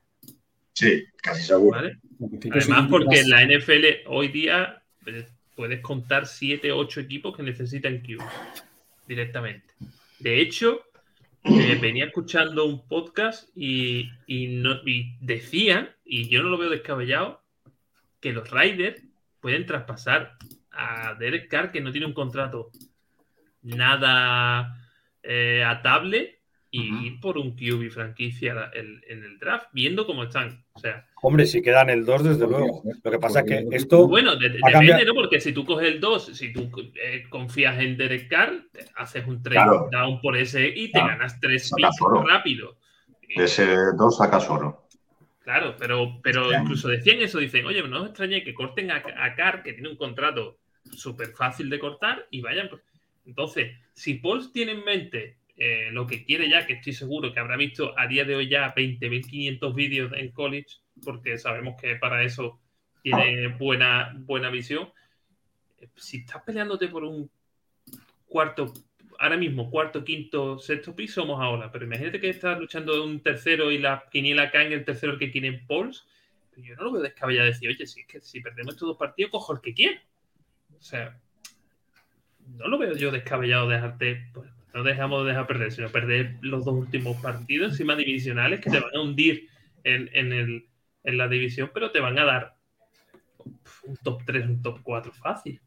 Sí, casi seguro. Además, porque en la NFL hoy día eh, puedes contar 7, 8 equipos que necesitan QB directamente. De hecho, eh, venía escuchando un podcast y, y no- y decían, y yo no lo veo descabellado, que los Raiders pueden traspasar a Derek Carr, que no tiene un contrato nada eh, atable, y ir por un QB franquicia en, en el draft, viendo cómo están. O sea, Hombre, si quedan el 2, desde luego. Lo que pasa es que esto. bueno, de- depende. ¿no? Porque si tú coges el 2, si tú eh, confías en Derek Carr, haces un trade Claro. down por ese y te Claro. ganas tres Sacas picks oro. rápido. De ese dos sacas oro. Claro, pero, pero Hostia. incluso decían eso, dicen, oye, no os extrañe que corten a, a Carr, que tiene un contrato súper fácil de cortar, y vayan. Entonces, si Paul tiene en mente eh, lo que quiere ya, que estoy seguro que habrá visto a día de hoy ya 20.500 vídeos en college, porque sabemos que para eso tiene buena, buena visión. Si estás peleándote por un cuarto, ahora mismo, cuarto, quinto, sexto piso, somos ahora, pero imagínate que estás luchando un tercero y la quiniela cae en el tercero que quiere Pauls. Pero yo no lo veo descabellado decir, oye, si es que si perdemos estos dos partidos, cojo el que quiero. O sea, no lo veo yo descabellado dejarte, pues, no dejamos de dejar perder, sino perder los dos últimos partidos encima divisionales que te van a hundir en, en, el, en la división, pero te van a dar un top 3, un top 4 fácil.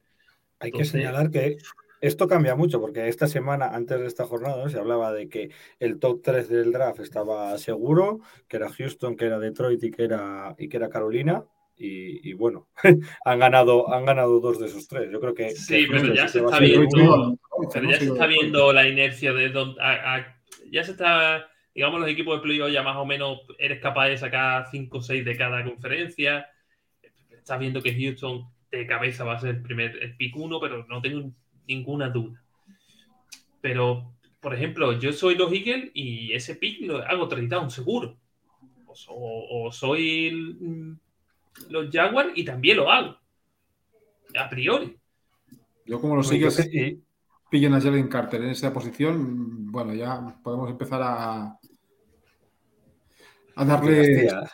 Hay que señalar que esto cambia mucho porque esta semana, antes de esta jornada, ¿no? se hablaba de que el top 3 del draft estaba seguro, que era Houston, que era Detroit y que era, y que era Carolina. Y, y bueno, han ganado, han ganado dos de esos tres. Yo creo que. Sí, que pero ya se ser viendo-. Pero ya se está viendo la inercia de donde. ya se está. Digamos, los equipos de playoff ya más o menos eres capaz de sacar 5 o 6 de cada conferencia. Estás viendo que Houston de cabeza va a ser el primer el pick 1, pero no tengo ninguna duda. Pero, por ejemplo, yo soy los Eagles y ese pick lo hago 30 un seguro. O, so- o soy el- los Jaguars y también lo hago. A priori. Yo como lo Yo sigues, creo que- pillen a Jalen Carter en esa posición, bueno, ya podemos empezar a, a darle, Dinastía.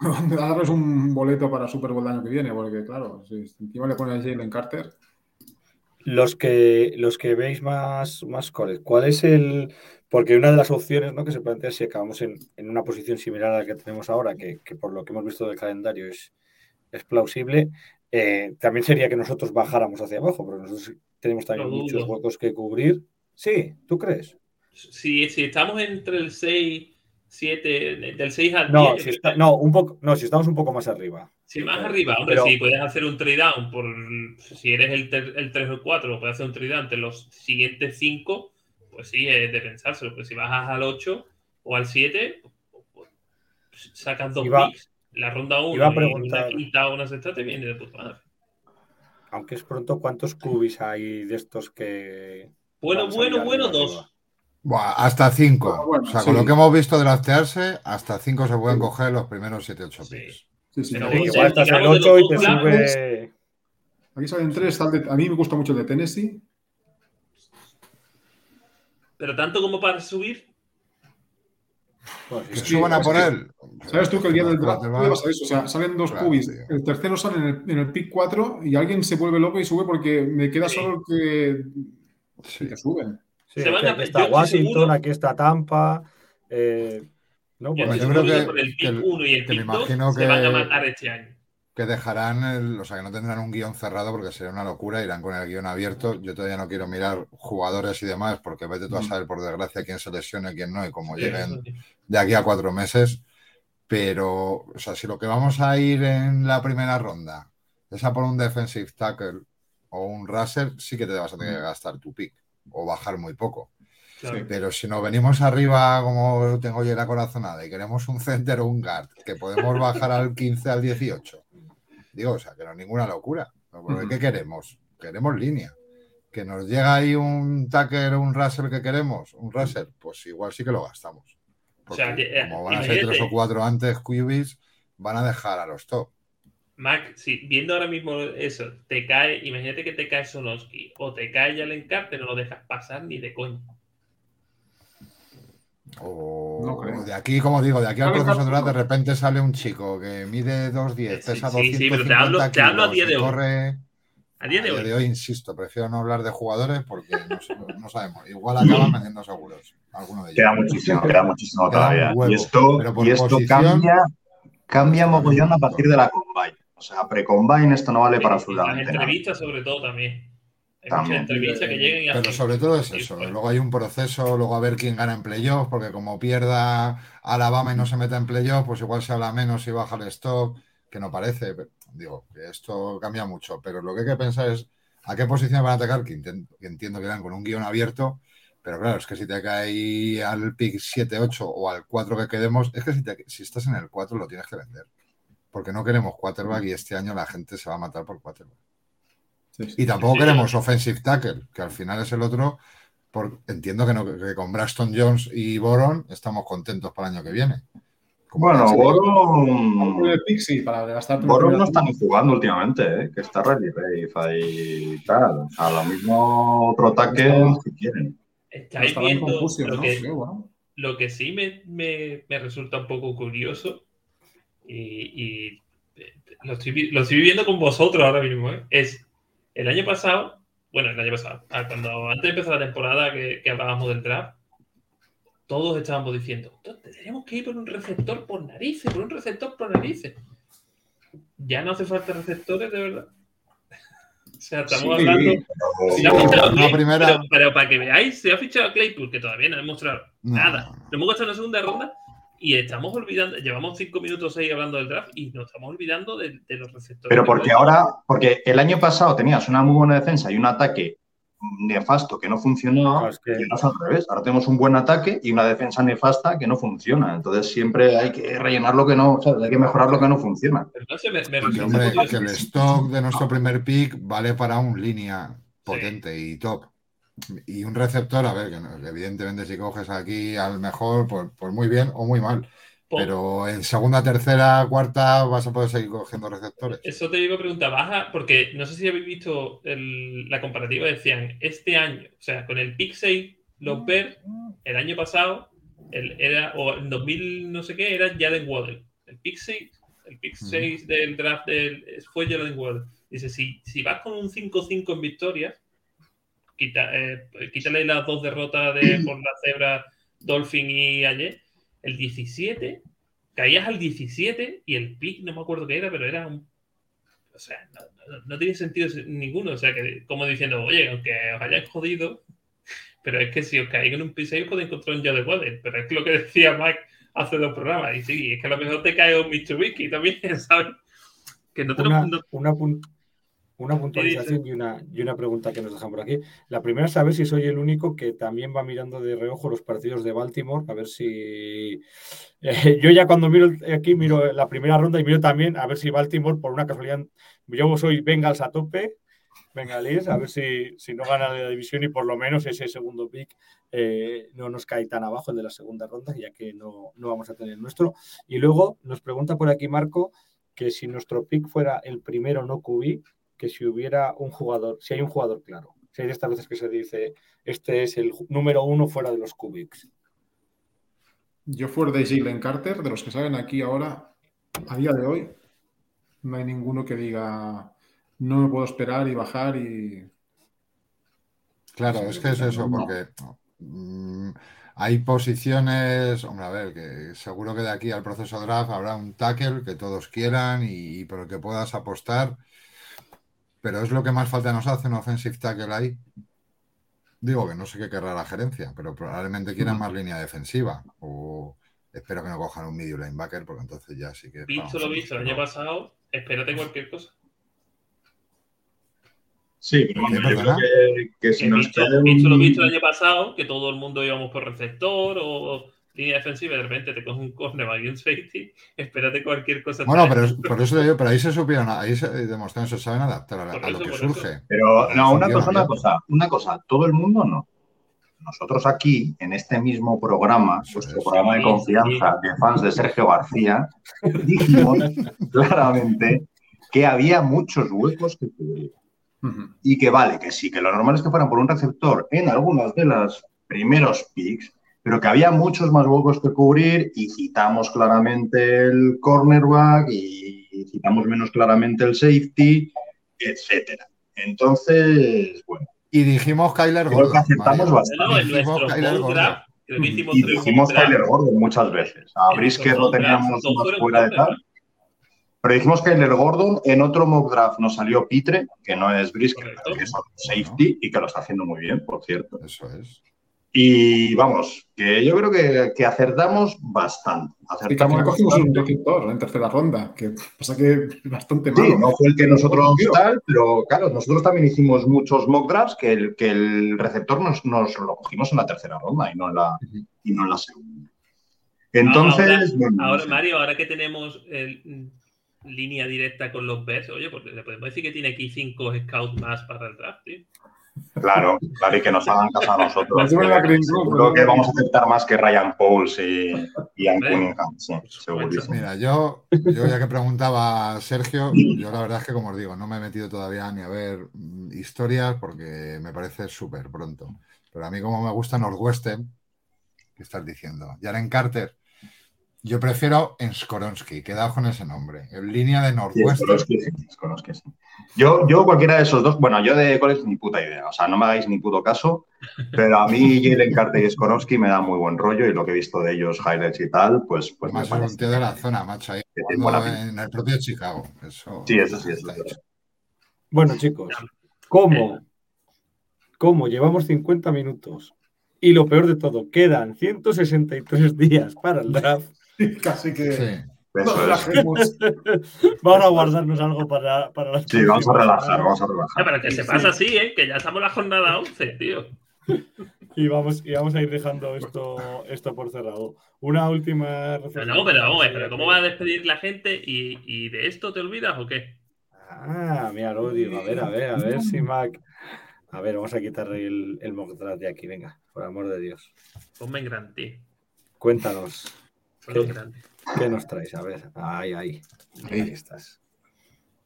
darles un boleto para Super Bowl el año que viene, porque claro, si encima le ponen a Jalen Carter. Los que, los que veis más, más ¿cuál es el...? Porque una de las opciones ¿no? que se plantea si acabamos en, una posición similar a la que tenemos ahora, que, por lo que hemos visto del calendario es, es plausible, eh, también sería que nosotros bajáramos hacia abajo, porque nosotros tenemos también muchos huecos que cubrir. Sí, ¿tú crees? Si, si estamos entre el 6 7, del 6 al no, no, un poco, no, si estamos un poco más arriba. Si más arriba, hombre, si puedes hacer un trade down por si eres el, el 3 o el 4, puedes hacer un trade down entre los siguientes 5, pues sí, es de pensárselo. Pero si bajas al 8 o al 7, pues, sacas dos picks. La ronda 1 y una quinta o una sexta te viene de puta madre. Aunque es pronto, ¿cuántos cubis hay de estos que. Bueno, bueno, bueno, dos hasta 5. o sea, con lo que hemos visto de draftearse, hasta 5 se pueden coger los primeros 7-8 picks. Sí, sí, igual estás en 8 y te sube. Aquí salen 3. A mí me gusta mucho el de Tennessee. Pero tanto como para subir. Pues, que suban a por él. ¿Sabes tú que el día del draft O sea, salen dos cubis. El tercero sale en el, en el, pick 4 y alguien se vuelve loco y sube porque me queda solo el que, sí. que suben aquí está Washington, aquí está Tampa. Eh, no, pues, yo, creo que, el pick 1 y el pick 2 se van a matar este año. Que dejarán, el, o sea, que no tendrán un guion cerrado porque sería una locura, irán con el guion abierto. Yo todavía no quiero mirar jugadores y demás porque vete tú a saber por desgracia quién se lesiona y quién no y cómo lleguen de aquí a cuatro meses. Pero, o sea, si lo que vamos a ir en la primera ronda es a por un defensive tackle o un raser, sí que te vas a tener que gastar tu pick o bajar muy poco. Pero si nos venimos arriba, como tengo yo la corazonada, y queremos un center o un guard, que podemos bajar al 15, al 18. Digo, o sea, que no es ninguna locura. ¿Qué queremos? Queremos línea. Que nos llega ahí un tacker o un raser que queremos, un raser, pues igual sí que lo gastamos. Porque eh, como van a ser tres o cuatro antes, QBs van a dejar a los top. Mac, si viendo ahora mismo eso, te cae, imagínate que te cae Sonoski o te cae Jalen Carter, no lo dejas pasar ni de coño. O de aquí, como digo, de aquí al proceso de de repente sale un chico que mide 2.10, pesa sí, 250 sí, pero te hablo, te hablo a día de hoy. Corre... A día de, hoy. de hoy. insisto, prefiero no hablar de jugadores porque no, sabemos. Igual acaban vendiendo seguros. Alguno de ellos. Queda muchísimo, queda muchísimo todavía. y esto, y esto cambia, cambia mogollón a partir de la combine. O sea, pre-combine esto no vale para absolutamente Las entrevistas sobre todo también. Hay entrevistas que lleguen y Pero sobre todo es eso. Luego hay un proceso, luego a ver quién gana en playoff, porque como pierda Alabama y no se meta en playoff, pues igual se habla menos y baja el stock, que no parece. Digo, que esto cambia mucho. Pero lo que hay que pensar es a qué posición van a atacar, que, entiendo que irán con un guion abierto. Pero claro, es que si te cae al pick 7-8 o al 4 que quedemos, es que si, si estás en el 4 lo tienes que vender porque no queremos quarterback y este año la gente se va a matar por quarterback. Y tampoco queremos offensive tackle, que al final es el otro. entiendo que, no, que con Braxton Jones y Boron estamos contentos para el año que viene. bueno, Boron. Boron no está ni jugando últimamente, ¿eh? que está ready, ready y tal. A lo mismo otro tackle si quieren. Estáis viendo lo, que, lo que sí me, me, me resulta un poco curioso y, eh, lo, estoy, viviendo con vosotros ahora mismo, ¿eh? es el año pasado, bueno, el año pasado, ah, cuando antes de empezar la temporada que, hablábamos del draft, todos estábamos diciendo, tenemos que ir por un receptor por narices, por un receptor por narices. Ya no hace falta receptores, de verdad. o sea, estamos hablando. Pero, para que veáis, se ha fichado a Claypool, que todavía no ha demostrado nada. Lo hemos gastado en la segunda ronda y estamos olvidando, llevamos cinco minutos ahí hablando del draft y nos estamos olvidando de, los receptores. Pero porque ahora, porque el año pasado tenías una muy buena defensa y un ataque nefasto que no funcionó, y no es al revés. Ahora tenemos un buen ataque y una defensa nefasta que no funciona. Entonces siempre hay que rellenar lo que no, o sea, hay que mejorar lo que no funciona. hombre, que el stock de nuestro primer pick vale para un línea potente y top. Y un receptor, a ver, que evidentemente si coges aquí al mejor, pues, pues muy bien o muy mal. Pero en segunda, tercera, cuarta vas a poder seguir cogiendo receptores. Eso te digo pregunta baja, porque no sé si habéis visto la comparativa, decían, este año, o sea, con el pick 6, los Bears, el año pasado, el, era, o en 2000 no sé qué, era Jalen Waddle. El pick 6 el pick 6 del draft del, fue Jordan Ward. Dice, si, si vas con un 5-5 en victorias, quita, eh, quítale las dos derrotas de, por la cebra Dolphin y ayer, el 17, caías al 17 y el pick, no me acuerdo qué era, pero era un... O sea, no, no, tiene sentido ninguno. O sea, que como diciendo, oye, aunque os hayáis jodido, pero es que si os caéis en un pick 6 podéis encontrar un Jade Waddle. Pero es lo que decía Mike hace dos programas. Y sí, es que a lo mejor te cae un Mitsubishi también, ¿sabes? Que no tenemos... Una, una, una puntualización y una, y una pregunta que nos dejan por aquí. La primera es saber si soy el único que también va mirando de reojo los partidos de Baltimore, a ver si... Eh, yo ya cuando miro aquí, miro la primera ronda y miro también a ver si Baltimore, por una casualidad, yo soy Bengals a tope, Bengalís, a ver si, si no gana la división y por lo menos ese segundo pick eh, no nos cae tan abajo el de la segunda ronda, ya que no, no vamos a tener nuestro. Y luego nos pregunta por aquí Marco que si nuestro pick fuera el primero no QB, que si hubiera un jugador, si hay un jugador claro, si hay de estas veces que se dice, este es el número uno fuera de los cubics. Yo fuera de Jalen Carter, de los que salen aquí ahora, a día de hoy, no hay ninguno que diga, no me puedo esperar y bajar y... Claro, es que es eso, porque mm, hay posiciones, hombre, a ver, que seguro que de aquí al proceso draft habrá un tackle que todos quieran y, y por el que puedas apostar pero es lo que más falta nos hace un offensive tackle ahí. Digo que no sé qué querrá la gerencia, pero probablemente quieran más línea defensiva. O espero que no cojan un medio linebacker, porque entonces ya sí que. Visto lo visto el año pasado, espérate cualquier cosa. Sí, pero yo creo que, si nos visto, lo visto el año pasado, que todo el mundo íbamos por receptor o línea defensiva y de repente te coge un cornerback y un safety, espérate cualquier cosa. Bueno, pero por eso digo, pero ahí se supieron, ahí se demostraron, se saben adaptar a, lo que surge. Pero no, una cosa, una cosa, una cosa, todo el mundo no. Nosotros aquí, en este mismo programa, nuestro programa de confianza de fans de Sergio García, dijimos claramente que había muchos huecos que cubrir. Y que vale, que sí, que lo normal es que fueran por un receptor en algunas de las primeros picks, pero que había muchos más huecos que cubrir y citamos claramente el cornerback y citamos menos claramente el safety, etcétera. Entonces, bueno. Y dijimos Kyler Gordon. que aceptamos bastante. dijimos Kyler Gordon. y dijimos Kyler Gordon muchas veces. A Brisker lo teníamos más fuera de tal. Pero dijimos Kyler Gordon, en otro mock draft nos salió Pitre, que no es Brisker, que es safety y que lo está haciendo muy bien, por cierto. Eso es. Y vamos, que yo creo que, que acertamos bastante. Acertamos y también cogimos un doctor en tercera ronda, que pasa que bastante malo. Sí, no fue el que nosotros tal, pero claro, nosotros también hicimos muchos mock drafts que el, que el receptor nos, nos lo cogimos en la tercera ronda y no en la, y no en la segunda. Entonces. Ahora, Mario, ahora que tenemos el, línea directa con los Bears, oye, pues le podemos decir que tiene aquí cinco scouts más para el draft, tío. Claro, claro, y que nos hagan caso a nosotros. Creo que vamos a aceptar más que Ryan Pauls y, Ian Cunningham. Sí, Mira, yo, yo ya que preguntaba a Sergio, yo la verdad es que, como os digo, no me he metido todavía ni a ver historias porque me parece súper pronto. Pero a mí, como me gusta Northwestern, ¿qué estás diciendo? Jaren Carter, yo prefiero en Skoronsky, quedado con ese nombre, en línea de Northwestern. Sí, Skoronsky, sí. Yo, yo cualquiera de esos dos, bueno, yo de college ni puta idea, o sea, no me hagáis ni puto caso, pero a mí Jalen Carter y Skoronsky me da muy buen rollo y lo que he visto de ellos, highlights y tal, pues, pues Más un tío de la zona, macho, ahí, en el propio Chicago. sí, eso sí, eso Bueno, chicos, ¿cómo? ¿Cómo? Llevamos 50 minutos. Y lo peor de todo, quedan 163 días para el draft. Casi que. vamos a guardarnos algo para, para las Sí, vamos a relajar, vamos a relajar. pero que se pasa así, ¿eh? que ya estamos en la jornada 11, tío. Y vamos, y vamos a ir dejando esto, esto por cerrado. Una última reflexión. No, pero vamos, pero ¿cómo va a despedir la gente? ¿Y, ¿Y, de esto te olvidas o qué? Ah, mira, lo digo. A ver, a ver, a ver si Mac. A ver, vamos a quitar el, el mock de aquí, venga, por amor de Dios. Ponme en grande. Cuéntanos. ¿Qué, nos traes? A ver, ahí, ahí. Ahí estás.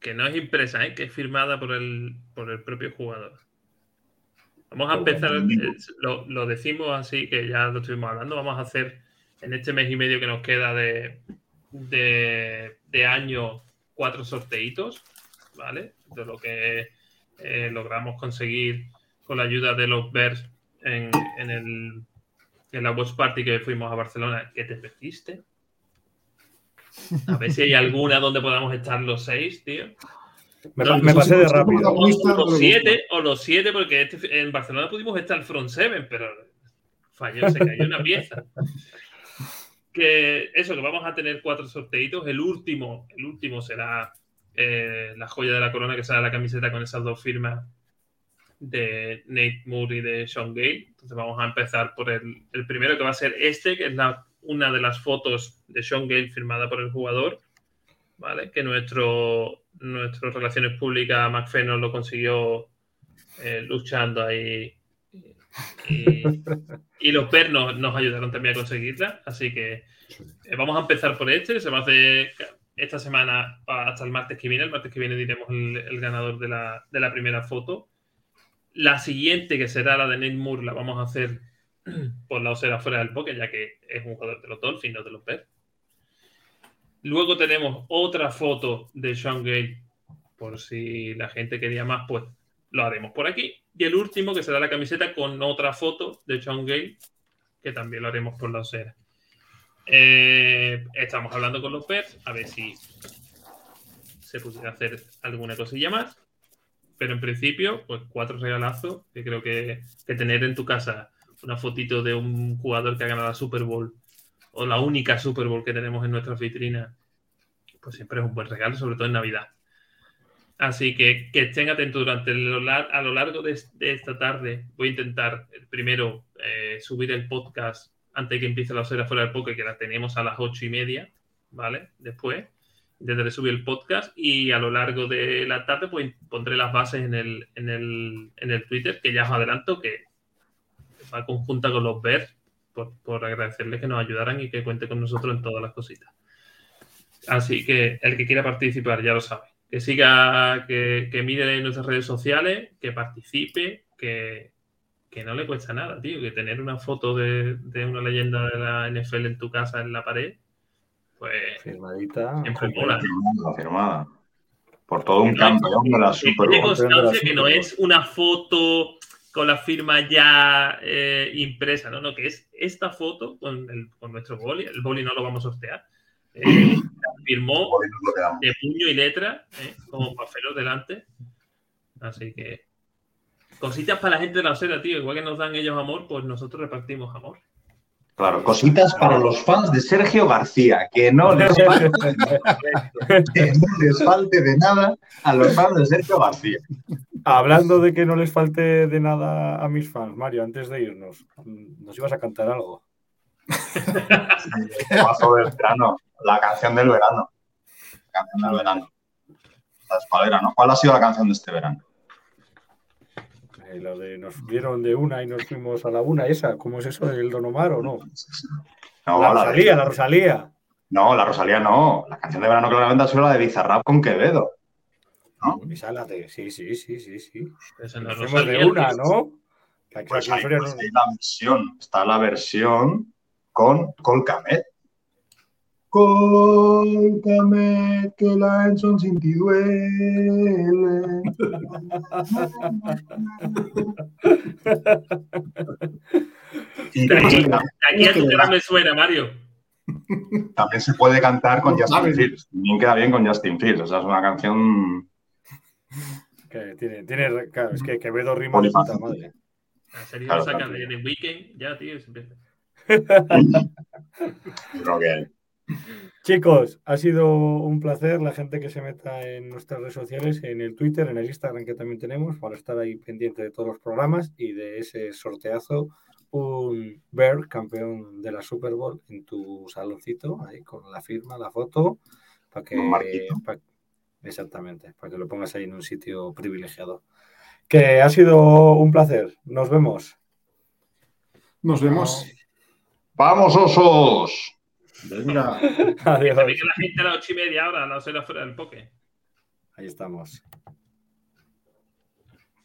Que no es impresa, ¿eh? que es firmada por el, por el propio jugador. Vamos a empezar, eh, lo, decimos así, que ya lo estuvimos hablando, vamos a hacer en este mes y medio que nos queda de, de, de año cuatro sorteitos, ¿vale? De lo que eh, logramos conseguir con la ayuda de los Bears en, en, el, en la Watch Party que fuimos a Barcelona, que te perdiste. A ver si hay alguna donde podamos estar los seis, tío. Me, No, me no pasé de rápido. O, o los siete, o los siete, porque este- en Barcelona pudimos estar el Front Seven, pero falló, se cayó una pieza. Que eso, que vamos a tener cuatro sorteitos. El último, el último será eh, la joya de la corona, que será la camiseta con esas dos firmas de Nate Moore y de Sean Gale. Entonces vamos a empezar por el, el primero, que va a ser este, que es una de las fotos de Sean Gale firmada por el jugador. ¿Vale? Que nuestro, nuestro Relaciones Públicas, lo consiguió eh, luchando ahí. Y, los PER nos, nos ayudaron también a conseguirla. Así que eh, vamos a empezar por este. Se va a hacer esta semana hasta el martes que viene. El martes que viene diremos el, el ganador de la, de la primera foto. La siguiente, que será la de Nate Moore, la vamos a hacer por la osera fuera del poke, ya que es un jugador de los Dolphins, no de los Bears. Luego tenemos otra foto de Sean Gale, por si la gente quería más, pues lo haremos por aquí. Y el último, que será la camiseta con otra foto de Sean Gale, que también lo haremos por la osera. Eh, estamos hablando con los Bears, a ver si se pudiera hacer alguna cosilla más. Pero en principio, pues cuatro regalazos que creo que, que tener en tu casa una fotito de un jugador que ha ganado la Super Bowl o la única Super Bowl que tenemos en nuestras vitrinas, pues siempre es un buen regalo, sobre todo en Navidad. Así que que estén atentos durante lar- a lo largo de, esta tarde. Voy a intentar eh, primero eh, subir el podcast antes de que empiece la osera fuera del poker, que la tenemos a las ocho y media, ¿vale? Después intentaré subir el podcast y a lo largo de la tarde pues pondré las bases en el, en el, en el Twitter, que ya os adelanto que va conjunta con los Bears por, por agradecerles que nos ayudaran y que cuente con nosotros en todas las cositas. Así que el que quiera participar ya lo sabe. Que siga, que, que mire en nuestras redes sociales, que participe, que, que no le cuesta nada, tío. Que tener una foto de, de una leyenda de la NFL en tu casa en la pared, pues Firmadita. siempre mola. Firmada, firmada. Por todo un campeón de la que Super tiene constancia que no es una foto con la firma ya eh, impresa, ¿no? no, que es esta foto con, el- con nuestro boli. El boli no lo vamos a sortear. Eh, la firmó de puño y letra, ¿eh? como papelón delante. Así que cositas para la gente de la osera, tío. Igual que nos dan ellos amor, pues nosotros repartimos amor. Claro, cositas para los fans de Sergio García, que no les falte, que no les falte de nada a los fans de Sergio García. Hablando de que no les falte de nada a mis fans, Mario, antes de irnos, nos ibas a cantar algo. Paso del verano, la canción del verano. La canción del verano. La ¿no? ¿Cuál ha sido la canción de este verano? Eh, lo de nos vieron de una y nos fuimos a la una, esa, ¿cómo es eso del Don Omar o no? No, la la de- Rosalía, la Rosalía. no, la Rosalía no. La canción de verano claramente ha sido la de Bizarrap con Quevedo. Esa la de, sí, sí, sí, sí, sí. Esa no Nos es fuimos de una. ¿no? Que Pues Soria pues no- la versión. Está la versión con Colcamet. Colcamet, que la Enson sin ti duele. Y De aquí, aquí a tu cara me suena, Mario. también se puede cantar con Justin sabes. Fields. También queda bien con Justin Fields. O sea, es una canción. Que tiene, tiene, claro, es que Quevedo rima de puta madre. La serie Claro, lo saca claro. de, de Weekend, ya, tío, se empieza. Creo que. Chicos, ha sido un placer la gente que se meta en nuestras redes sociales, en el Twitter, en el Instagram que también tenemos, para estar ahí pendiente de todos los programas y de ese sorteazo, un Bear, campeón de la Super Bowl, en tu saloncito, ahí con la firma, la foto, para que... Pa- exactamente, para que lo pongas ahí en un sitio privilegiado. Que ha sido un placer. Nos vemos. Nos vemos. ¡Vamos, osos! Venga. Adiós. Sabéis que la gente a las ocho y media ahora, la hora fuera del poke. Ahí estamos.